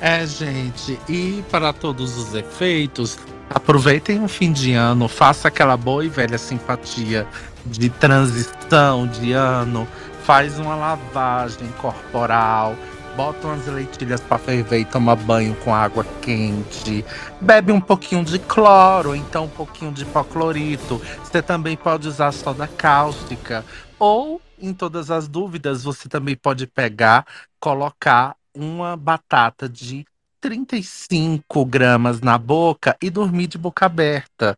É, gente, e para todos os efeitos, aproveitem o fim de ano, faça aquela boa e velha simpatia de transição de ano, faz uma lavagem corporal, bota umas leitilhas para ferver e toma banho com água quente, bebe um pouquinho de cloro, então um pouquinho de hipoclorito. Você também pode usar soda cáustica ou em todas as dúvidas, você também pode pegar, colocar uma batata de 35 gramas na boca e dormir de boca aberta.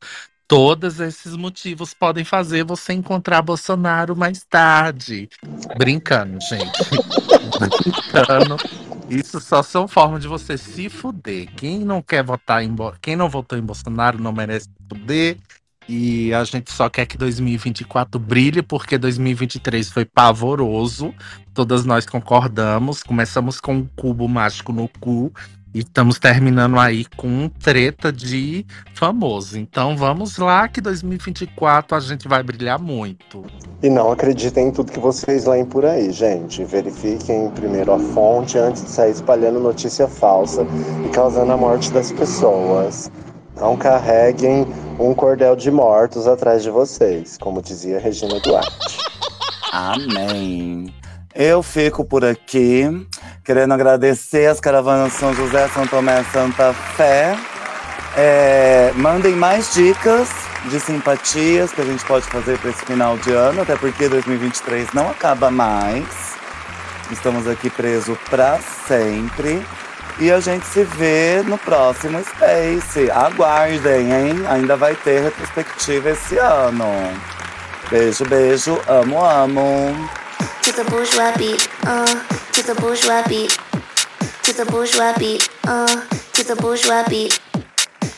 Todos esses motivos podem fazer você encontrar Bolsonaro mais tarde. Brincando, gente. *laughs* Brincando. Isso só são formas de você se fuder. Quem não quer votar em quem não votou em Bolsonaro não merece fuder. E a gente só quer que 2024 brilhe, porque 2023 foi pavoroso. Todas nós concordamos. Começamos com um cubo mágico no cu. E estamos terminando aí com um treta de famoso. Então vamos lá que 2024 a gente vai brilhar muito. E não acreditem em tudo que vocês leem por aí, gente. Verifiquem primeiro a fonte antes de sair espalhando notícia falsa e causando a morte das pessoas. Não carreguem um cordel de mortos atrás de vocês, como dizia Regina Duarte. Amém. Eu fico por aqui, querendo agradecer as caravanas São José, São Tomé, Santa Fé. É, mandem mais dicas de simpatias que a gente pode fazer para esse final de ano, até porque 2023 não acaba mais. Estamos aqui presos para sempre. E a gente se vê no próximo Space. Aguardem, hein? Ainda vai ter retrospectiva esse ano. Beijo, beijo. Amo, amo. To the bourgeois beat, uh, to the bourgeois beat, to the bourgeois beat, uh, to the bourgeois beat,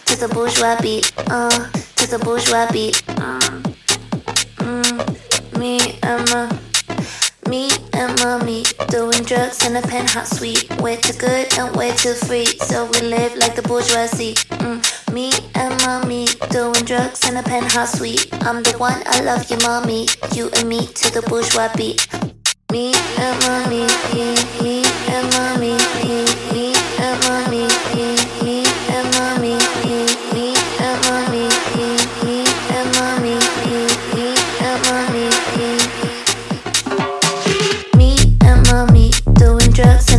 to the bourgeois beat, uh, to the bourgeois beat. Um, mm, me my, me and mommy doing drugs in a penthouse suite. Way too good and way too free, so we live like the bourgeoisie. Mm, me and mommy doing drugs in a penthouse suite. I'm the one, I love you, mommy. You and me to the bourgeois beat. Me and mommy, me, me and mommy, me,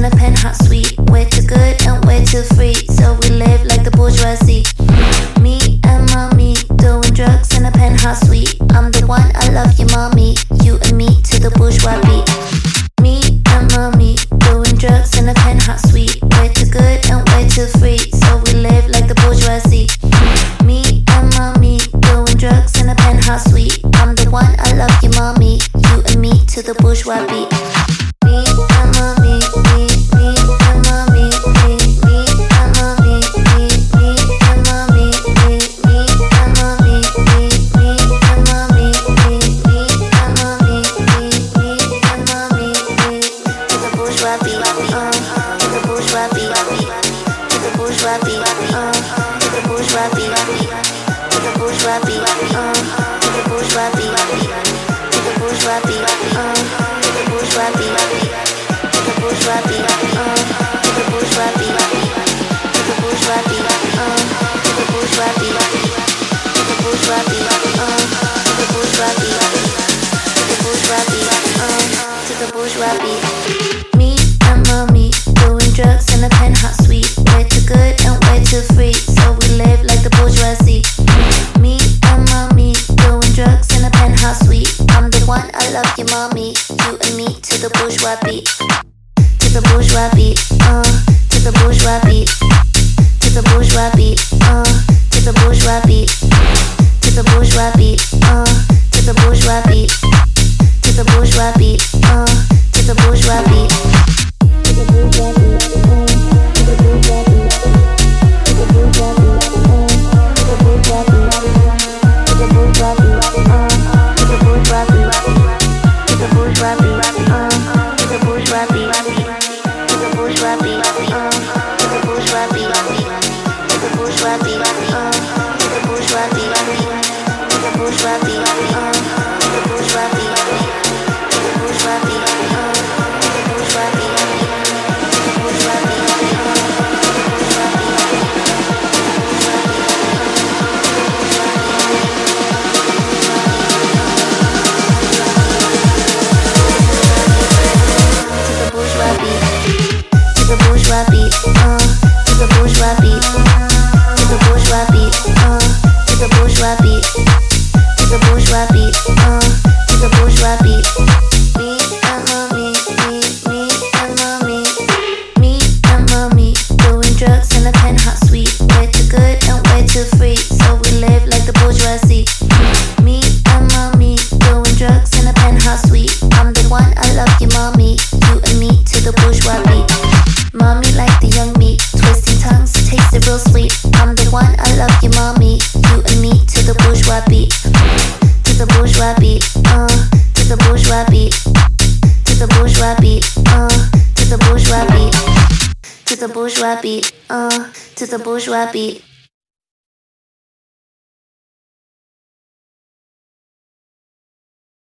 in a penthouse suite. Way too good and way too free, so we live like the bourgeoisie. Me and mommy doing drugs in a penthouse suite. I'm the one, I love you, mommy. You and me to the bourgeois beat. Me and mommy doing drugs in a penthouse suite. Way too good and way too free, so we live like the bourgeoisie. Me and mommy doing drugs in a penthouse suite. I'm the one, I love you, mommy. You and me to the bourgeois beat.